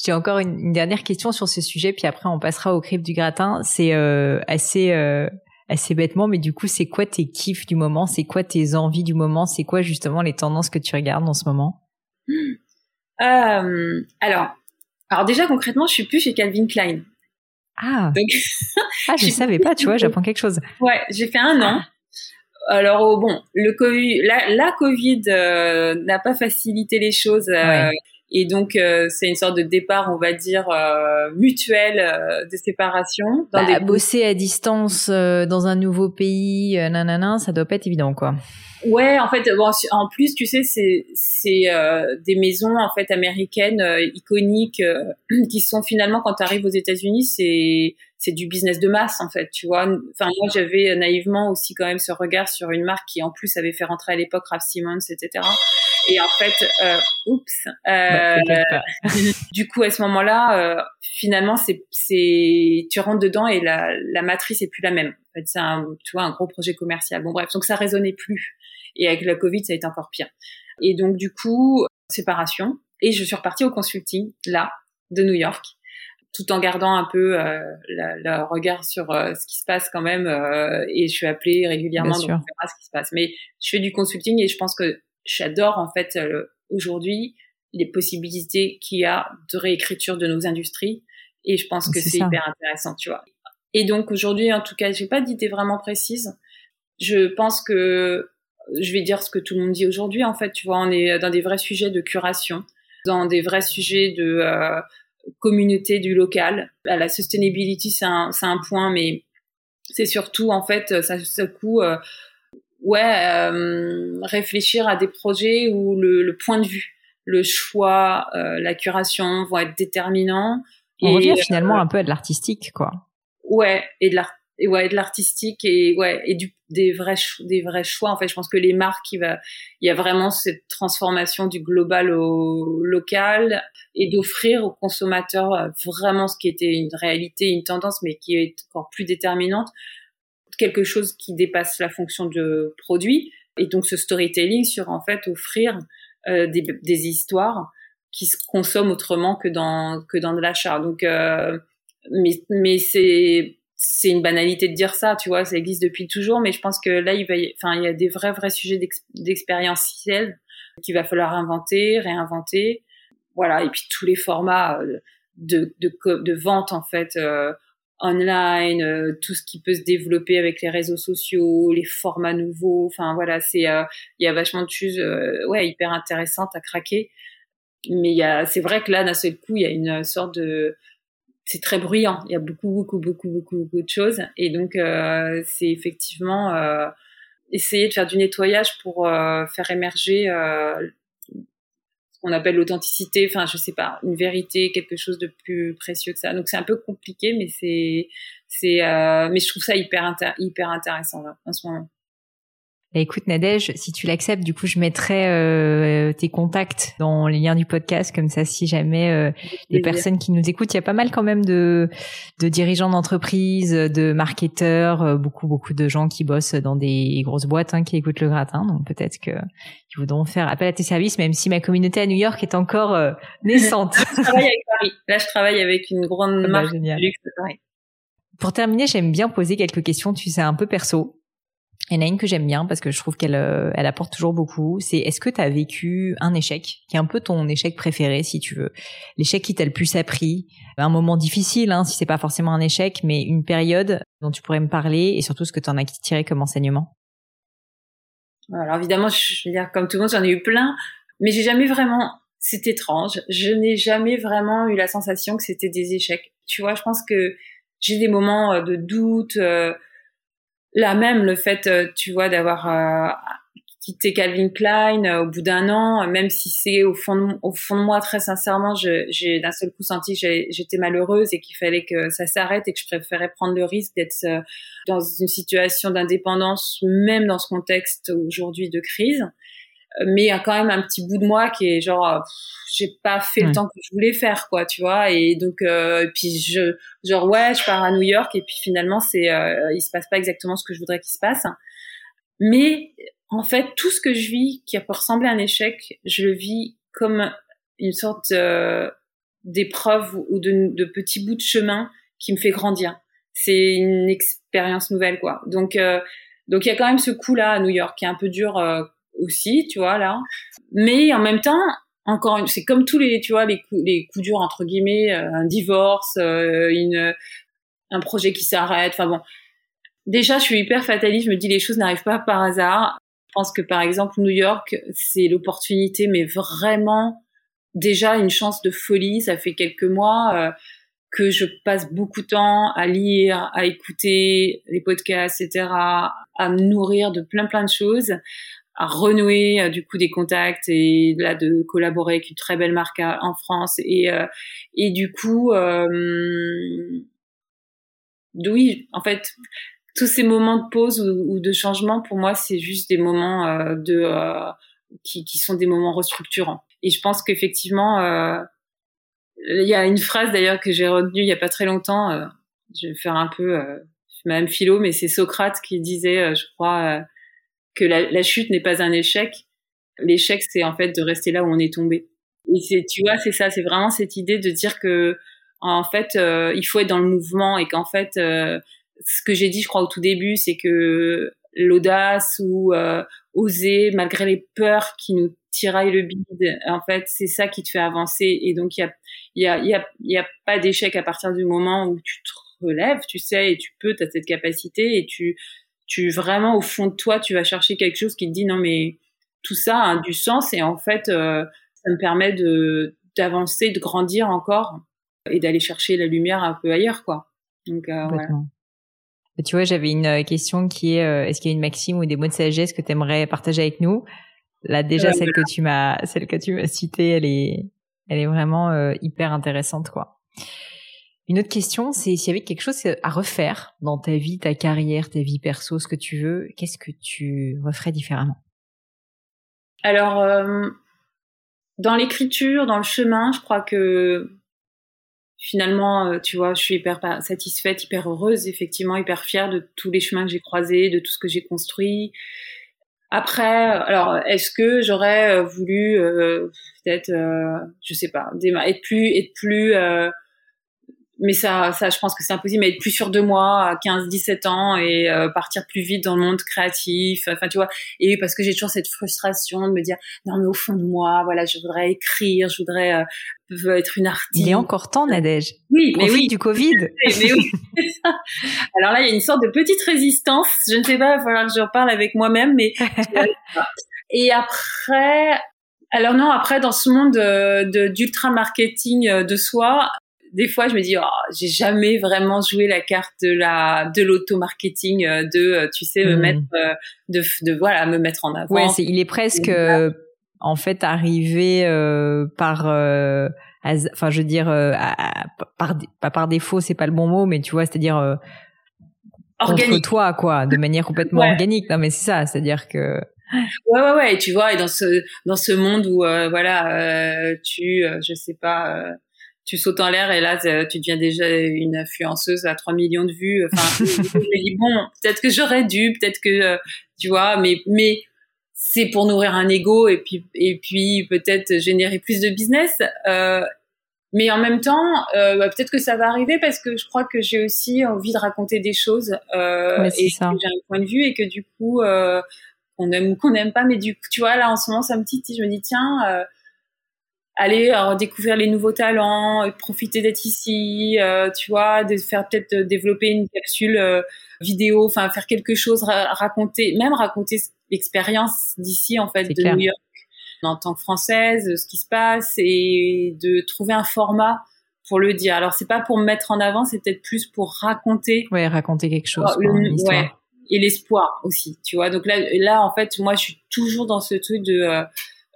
j'ai encore une, dernière question sur ce sujet, puis après on passera au crib du gratin. C'est euh, assez euh, assez bêtement, mais du coup, c'est quoi tes kiffs du moment? C'est quoi tes envies du moment? C'est quoi justement les tendances que tu regardes en ce moment? Euh, Alors, alors déjà concrètement, je suis plus chez Calvin Klein. Ah. ah, je savais pas, tu vois, j'apprends quelque chose. Ouais, j'ai fait un an. Alors oh, bon, le Covid, la, la Covid euh, n'a pas facilité les choses. Euh, et donc, euh, c'est une sorte de départ, on va dire, euh, mutuel euh, de séparation. Dans bah, Bosser à distance dans un nouveau pays, nanana, ça doit pas être évident, quoi. Ouais, en fait, bon, en plus, tu sais, c'est c'est des maisons en fait américaines iconiques qui sont finalement quand tu arrives aux États-Unis, c'est c'est du business de masse en fait, tu vois. Enfin moi j'avais naïvement aussi quand même ce regard sur une marque qui en plus avait fait rentrer à l'époque Ralph Simmons, etc. Et en fait, euh, oups. Euh, du coup, à ce moment-là, euh, finalement, c'est, c'est, tu rentres dedans et la, la matrice est plus la même. En fait, c'est un, tu vois, un gros projet commercial. Bon, bref, donc ça résonnait plus. Et avec la Covid, ça a été encore pire. Et donc, du coup, séparation. Et je suis repartie au consulting, là, de New York tout en gardant un peu euh, le regard sur euh, ce qui se passe quand même euh, et je suis appelée régulièrement donc on verra ce qui se passe mais je fais du consulting et je pense que j'adore en fait euh, aujourd'hui les possibilités qu'il y a de réécriture de nos industries et je pense que c'est hyper intéressant, tu vois. Et donc aujourd'hui, en tout cas, j'ai pas d'idée vraiment précise. Je pense que je vais dire ce que tout le monde dit aujourd'hui. En fait, tu vois, on est dans des vrais sujets de curation, dans des vrais sujets de euh, communauté du local. La sustainability, c'est un, point, mais c'est surtout en fait, ça, ça coup, euh, ouais, euh, réfléchir à des projets où le, le, point de vue, le choix, euh, la curation vont être déterminants. On et, revient finalement euh, un peu à de l'artistique, quoi. Ouais, et de l'art et ouais de l'artistique et ouais et du des vrais des vrais choix en fait je pense que les marques il va il y a vraiment cette transformation du global au local et d'offrir aux consommateurs euh, vraiment ce qui était une réalité une tendance mais qui est encore plus déterminante quelque chose qui dépasse la fonction de produit et donc ce storytelling sur en fait offrir euh, des, des, histoires qui se consomment autrement que dans que dans de l'achat. Donc euh, mais mais c'est c'est une banalité de dire ça, tu vois, ça existe depuis toujours, mais je pense que là il va, y, enfin il y a des vrais vrais sujets d'expérientiel qu'il va falloir inventer, réinventer, voilà, et puis tous les formats euh, de de, vente en fait. Euh, online, euh, tout ce qui peut se développer avec les réseaux sociaux, les formats nouveaux. Enfin voilà, c'est il y a vachement de choses ouais hyper intéressantes à craquer. Mais il y a c'est vrai que là d'un seul coup il y a une sorte de c'est très bruyant. Il y a beaucoup beaucoup beaucoup beaucoup beaucoup de choses et donc c'est effectivement essayer de faire du nettoyage pour faire émerger qu'on appelle l'authenticité, enfin je sais pas, une vérité, quelque chose de plus précieux que ça. Donc c'est un peu compliqué, mais c'est c'est euh, mais je trouve ça hyper hyper intéressant là, en ce moment. Bah, écoute Nadège, si tu l'acceptes, du coup je mettrai euh, tes contacts dans les liens du podcast, comme ça si jamais euh, les personnes qui nous écoutent, il y a pas mal quand même de, de dirigeants d'entreprise, de marketeurs, euh, beaucoup beaucoup de gens qui bossent dans des grosses boîtes hein, qui écoutent le gratin, donc peut-être que ils voudront faire appel à tes services, même si ma communauté à New York est encore euh, naissante. je travaille avec Paris. Là je travaille avec une grande ah bah, marque de luxe Paris. Pour terminer, j'aime bien poser quelques questions, tu sais, un peu perso. Il y en a une que j'aime bien parce que je trouve qu'elle euh, elle apporte toujours beaucoup. C'est est-ce que tu as vécu un échec qui est un peu ton échec préféré si tu veux, l'échec qui t'a le plus appris, un moment difficile hein, si c'est pas forcément un échec, mais une période dont tu pourrais me parler et surtout ce que tu en as tiré comme enseignement? Alors évidemment, je veux dire comme tout le monde, j'en ai eu plein, mais j'ai jamais vraiment. C'est étrange. Je n'ai jamais vraiment eu la sensation que c'était des échecs. Tu vois, je pense que j'ai des moments euh, de doute. Euh, là même le fait, euh, tu vois, d'avoir euh, quitté Calvin Klein euh, au bout d'un an, même si c'est au fond de, au fond de moi très sincèrement, j'ai d'un seul coup senti que j'étais malheureuse et qu'il fallait que ça s'arrête et que je préférais prendre le risque d'être dans une situation d'indépendance, même dans ce contexte aujourd'hui de crise mais il y a quand même un petit bout de moi qui est genre euh, j'ai pas fait le temps que je voulais faire quoi tu vois. Et donc euh, puis je genre ouais je pars à New York et puis finalement c'est euh, il se passe pas exactement ce que je voudrais qu'il se passe. Mais en fait tout ce que je vis qui a peut ressembler à un échec je le vis comme une sorte euh, d'épreuve ou de, de petit bout de chemin qui me fait grandir. C'est une expérience nouvelle quoi. Donc donc il y a quand même ce coup là à New York qui est un peu dur aussi, tu vois là. Mais en même temps, encore c'est comme tous les tu vois les coups durs entre guillemets, un divorce, une un projet qui s'arrête, enfin bon. Déjà, je suis hyper fataliste, je me dis les choses n'arrivent pas par hasard. Je pense que par exemple New York, c'est l'opportunité mais vraiment déjà une chance de folie, ça fait quelques mois que je passe beaucoup de temps à lire, à écouter les podcasts, etc., à me nourrir de plein plein de choses, à renouer euh, du coup des contacts et là de collaborer avec une très belle marque en France et euh, et du coup euh, oui en fait tous ces moments de pause ou, de changement pour moi c'est juste des moments euh, de qui, qui sont des moments restructurants. Et je pense qu'effectivement il y a une phrase d'ailleurs que j'ai retenue il y a pas très longtemps je vais faire un peu même philo mais c'est Socrate qui disait je crois que la, la chute n'est pas un échec. L'échec, c'est en fait de rester là où on est tombé. Et c'est, tu vois, c'est ça, c'est vraiment cette idée de dire que, en fait, euh, il faut être dans le mouvement et qu'en fait, euh, ce que j'ai dit, je crois, au tout début, c'est que l'audace ou euh, oser, malgré les peurs qui nous tiraillent le bide, en fait, c'est ça qui te fait avancer. Et donc, il y a, y a, y a, y a pas d'échec à partir du moment où tu te relèves, tu sais, et tu peux, tu as cette capacité et tu, tu vraiment au fond de toi, tu vas chercher quelque chose qui te dit non mais tout ça a du sens et en fait euh, ça me permet de d'avancer, de grandir encore et d'aller chercher la lumière un peu ailleurs quoi. Donc euh, voilà. Tu vois, j'avais une euh, question qui est est-ce qu'il y a une maxime ou des mots de sagesse que tu aimerais partager avec nous? Là déjà celle que tu m'as celle que tu m'as citée, elle est elle est vraiment hyper intéressante quoi. Une autre question, c'est s'il y avait quelque chose à refaire dans ta vie, ta carrière, ta vie perso, ce que tu veux, qu'est-ce que tu referais différemment? Alors, euh, dans l'écriture, dans le chemin, je crois que finalement, euh, tu vois, je suis hyper satisfaite, hyper heureuse, effectivement, hyper fière de tous les chemins que j'ai croisés, de tout ce que j'ai construit. Après, alors, est-ce que j'aurais voulu euh, peut-être, je sais pas, être plus, être plus mais ça, ça, je pense que c'est impossible, mais être plus sûr de moi à 15, 17 ans et euh, partir plus vite dans le monde créatif. Enfin, tu vois. Et parce que j'ai toujours cette frustration de me dire, non, mais au fond de moi, voilà, je voudrais écrire, je voudrais euh, être une artiste. Il est encore temps, Nadège. Oui, mais oui. du Covid. Mais oui, Alors là, il y a une sorte de petite résistance. Je ne sais pas, il va falloir que je reparle avec moi-même, mais. et après, alors non, après dans ce monde euh, de d'ultra marketing de soi, des fois, je me dis, oh, j'ai jamais vraiment joué la carte de la de l'auto-marketing, euh, de, euh, tu sais, me hmm. mettre, euh, de, de voilà, me mettre en avant. Ouais, il est presque, en fait, arrivé par, enfin, je veux dire, par, pas par défaut, c'est pas le bon mot, mais tu vois, c'est-à-dire organique. toi, quoi, de manière complètement organique. Non, mais c'est ça, c'est-à-dire que Ouais, ouais, ouais. Et tu vois, et dans ce dans ce monde où voilà, tu, je sais pas, tu sautes en l'air et là tu deviens déjà une influenceuse à 3 millions de vues. Enfin je me dis bon peut-être que j'aurais dû peut-être que euh, tu vois mais mais c'est pour nourrir un ego et puis et puis peut-être générer plus de business. Euh, mais en même temps euh, bah, peut-être que ça va arriver parce que je crois que j'ai aussi envie de raconter des choses euh, et que j'ai un point de vue et que du coup euh, on aime ou qu'on n'aime pas mais du coup tu vois là en ce moment ça me titille. Je me dis tiens euh, aller euh, découvrir les nouveaux talents, euh, profiter d'être ici, euh, tu vois, de faire peut-être développer une capsule vidéo, enfin faire quelque chose, raconter, même raconter l'expérience d'ici en fait de New York en tant que française, ce qui se passe et de trouver un format pour le dire. Alors c'est pas pour me mettre en avant, c'est peut-être plus pour raconter. Ouais, raconter quelque chose. Oh, ouais, et l'espoir aussi, tu vois. Donc là, là en fait, moi je suis toujours dans ce truc de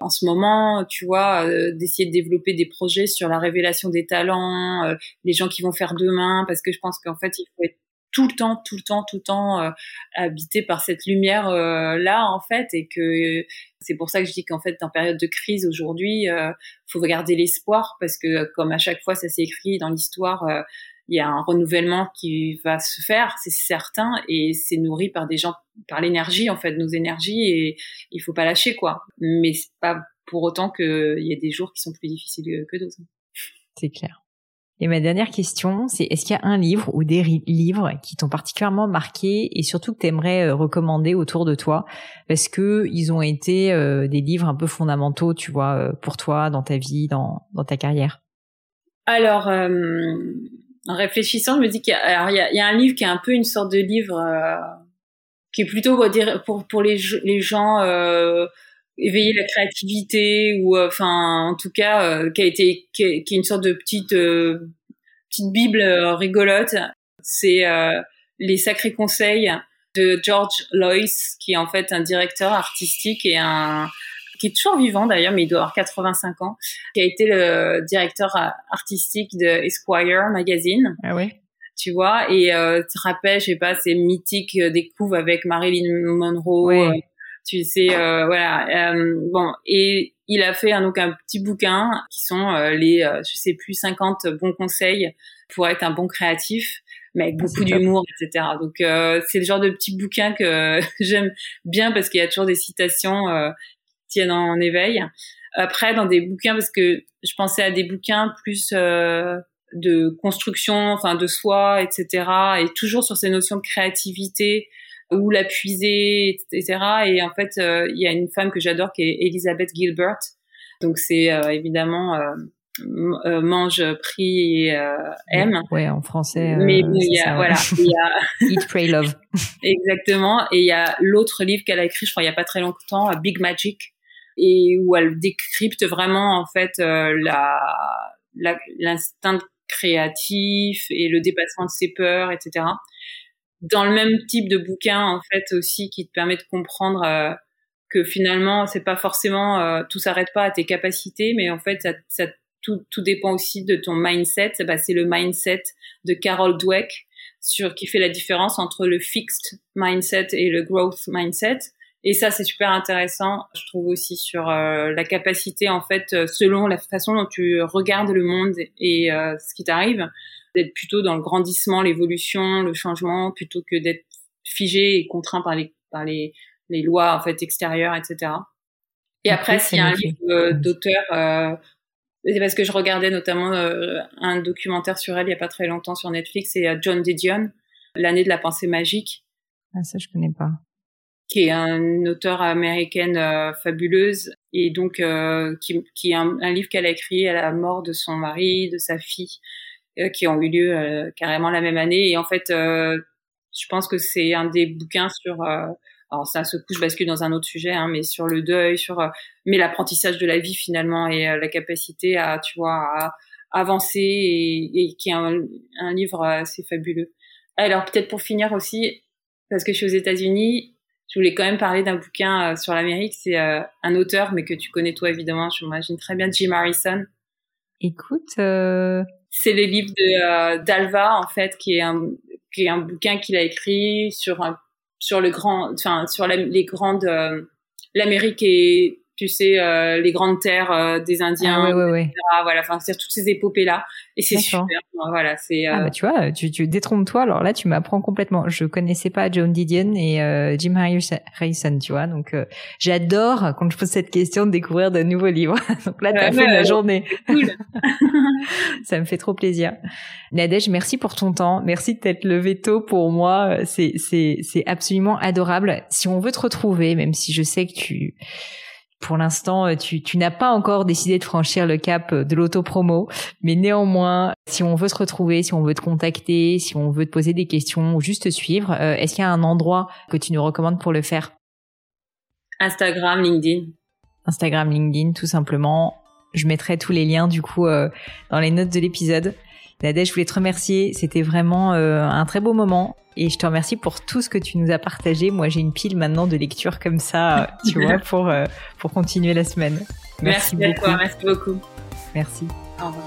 en ce moment, tu vois, euh, d'essayer de développer des projets sur la révélation des talents, euh, les gens qui vont faire demain, parce que je pense qu'en fait, il faut être tout le temps, tout le temps, tout le temps euh, habité par cette lumière là en fait, et que c'est pour ça que je dis qu'en fait, en période de crise aujourd'hui, il faut garder l'espoir parce que comme à chaque fois ça s'est écrit dans l'histoire, il y a un renouvellement qui va se faire, c'est certain, et c'est nourri par des gens, par l'énergie en fait, nos énergies, et il faut pas lâcher quoi. Mais c'est pas pour autant qu'il y a des jours qui sont plus difficiles que d'autres. C'est clair. Et ma dernière question, c'est est-ce qu'il y a un livre ou des livres qui t'ont particulièrement marqué et surtout que tu aimerais euh, recommander autour de toi? Parce que ils ont été euh, des livres un peu fondamentaux, tu vois, euh, pour toi dans ta vie, dans, dans ta carrière Alors, en réfléchissant, je me dis qu'il y, y, y, a un livre qui est un peu une sorte de livre qui est plutôt pour, pour les, les gens éveiller la créativité ou euh, enfin en tout cas euh, qui a été qui est, une sorte de petite euh, petite bible rigolote. C'est les sacrés conseils de George Lois qui est en fait un directeur artistique et un qui est toujours vivant d'ailleurs, mais il doit avoir 85 ans, qui a été le directeur artistique de Esquire magazine. Ah ouais. Tu vois, et euh, tu te rappelles, je sais pas, ces mythiques découves avec Marilyn Monroe, ouais tu sais euh, voilà euh, bon et il a fait donc un petit bouquin qui sont euh, les je sais plus 50 bons conseils pour être un bon créatif mais avec ah, beaucoup d'humour etc donc c'est le genre de petit bouquin que j'aime bien parce qu'il y a toujours des citations qui tiennent en, éveil après dans des bouquins parce que je pensais à des bouquins plus de construction enfin de soi etc et toujours sur ces notions de créativité où la puiser, etc. Et en fait, euh, il y a une femme que j'adore qui est Elizabeth Gilbert. Donc c'est euh, évidemment euh, mange, prie et aime. Ouais, en français. Mais il y a voilà, il y a Eat, Pray, Love. Exactement. Et il y a l'autre livre qu'elle a écrit, je crois, il y a pas très longtemps, Big Magic, et où elle décrypte vraiment en fait la l'instinct créatif et le dépassement de ses peurs, etc dans le même type de bouquin en fait aussi qui te permet de comprendre euh, que finalement c'est pas forcément euh, tout s'arrête pas à tes capacités mais en fait ça, ça tout, tout dépend aussi de ton mindset. Bah, c'est le mindset de Carol Dweck sur qui fait la différence entre le fixed mindset et le growth mindset et ça c'est super intéressant je trouve aussi sur euh, la capacité en fait selon la façon dont tu regardes le monde et ce qui t'arrive d'être plutôt dans le grandissement, l'évolution, le changement, plutôt que d'être figé et contraint par les par les, les lois en fait extérieures, etc. Et après, s'il y a un livre euh, d'auteur, euh, c'est parce que je regardais notamment euh, un documentaire sur elle il y a pas très longtemps sur Netflix, c'est John Didion, l'année de la pensée magique. Ah ça je connais pas. Qui est une auteure américaine fabuleuse et donc qui, qui est un, un livre qu'elle a écrit à la mort de son mari, de sa fille, euh, qui ont eu lieu euh, carrément la même année. Et en fait, euh, je pense que c'est un des bouquins sur alors ça se couche bascule dans un autre sujet, hein, mais sur le deuil, sur mais l'apprentissage de la vie finalement et la capacité à tu vois à avancer et, et qui est un, un, livre assez fabuleux. Alors peut-être pour finir aussi, parce que je suis aux États-Unis, je voulais quand même parler d'un bouquin sur l'Amérique. C'est un auteur, mais que tu connais toi évidemment, je m'imagine très bien, Jim Harrison. Écoute, c'est les livres de euh, d'Alva en fait, qui est un qui est un bouquin qu'il a écrit sur un, sur le grand, enfin sur les grandes euh, l'Amérique et tu sais, euh, les grandes terres euh, des Indiens, ah, ouais, ouais, voilà, enfin, c'est toutes ces épopées-là. Et c'est super. Voilà, c'est. Ah bah tu vois, tu, tu détrompes-toi. Alors là, tu m'apprends complètement. Je connaissais pas John Didion et Jim Harrison, tu vois. Donc j'adore quand je pose cette question de découvrir de nouveaux livres. donc là, t'as fait la journée. Cool. Ça me fait trop plaisir. Nadège, merci pour ton temps. Merci de t'être levé tôt pour moi. C'est c'est c'est absolument adorable. Si on veut te retrouver, même si je sais que tu pour l'instant, euh, tu, tu n'as pas encore décidé de franchir le cap euh, de l'auto-promo, mais néanmoins, si on veut se retrouver, si on veut te contacter, si on veut te poser des questions ou juste te suivre, euh, est-ce qu'il y a un endroit que tu nous recommandes pour le faire? Instagram, LinkedIn. Instagram, LinkedIn, tout simplement. Je mettrai tous les liens du coup dans les notes de l'épisode. Nadège, je voulais te remercier. C'était vraiment un très beau moment. Et je te remercie pour tout ce que tu nous as partagé. Moi, j'ai une pile maintenant de lecture comme ça, euh, tu vois, pour, euh, pour continuer la semaine. Merci, merci beaucoup. merci beaucoup. Merci. Au revoir.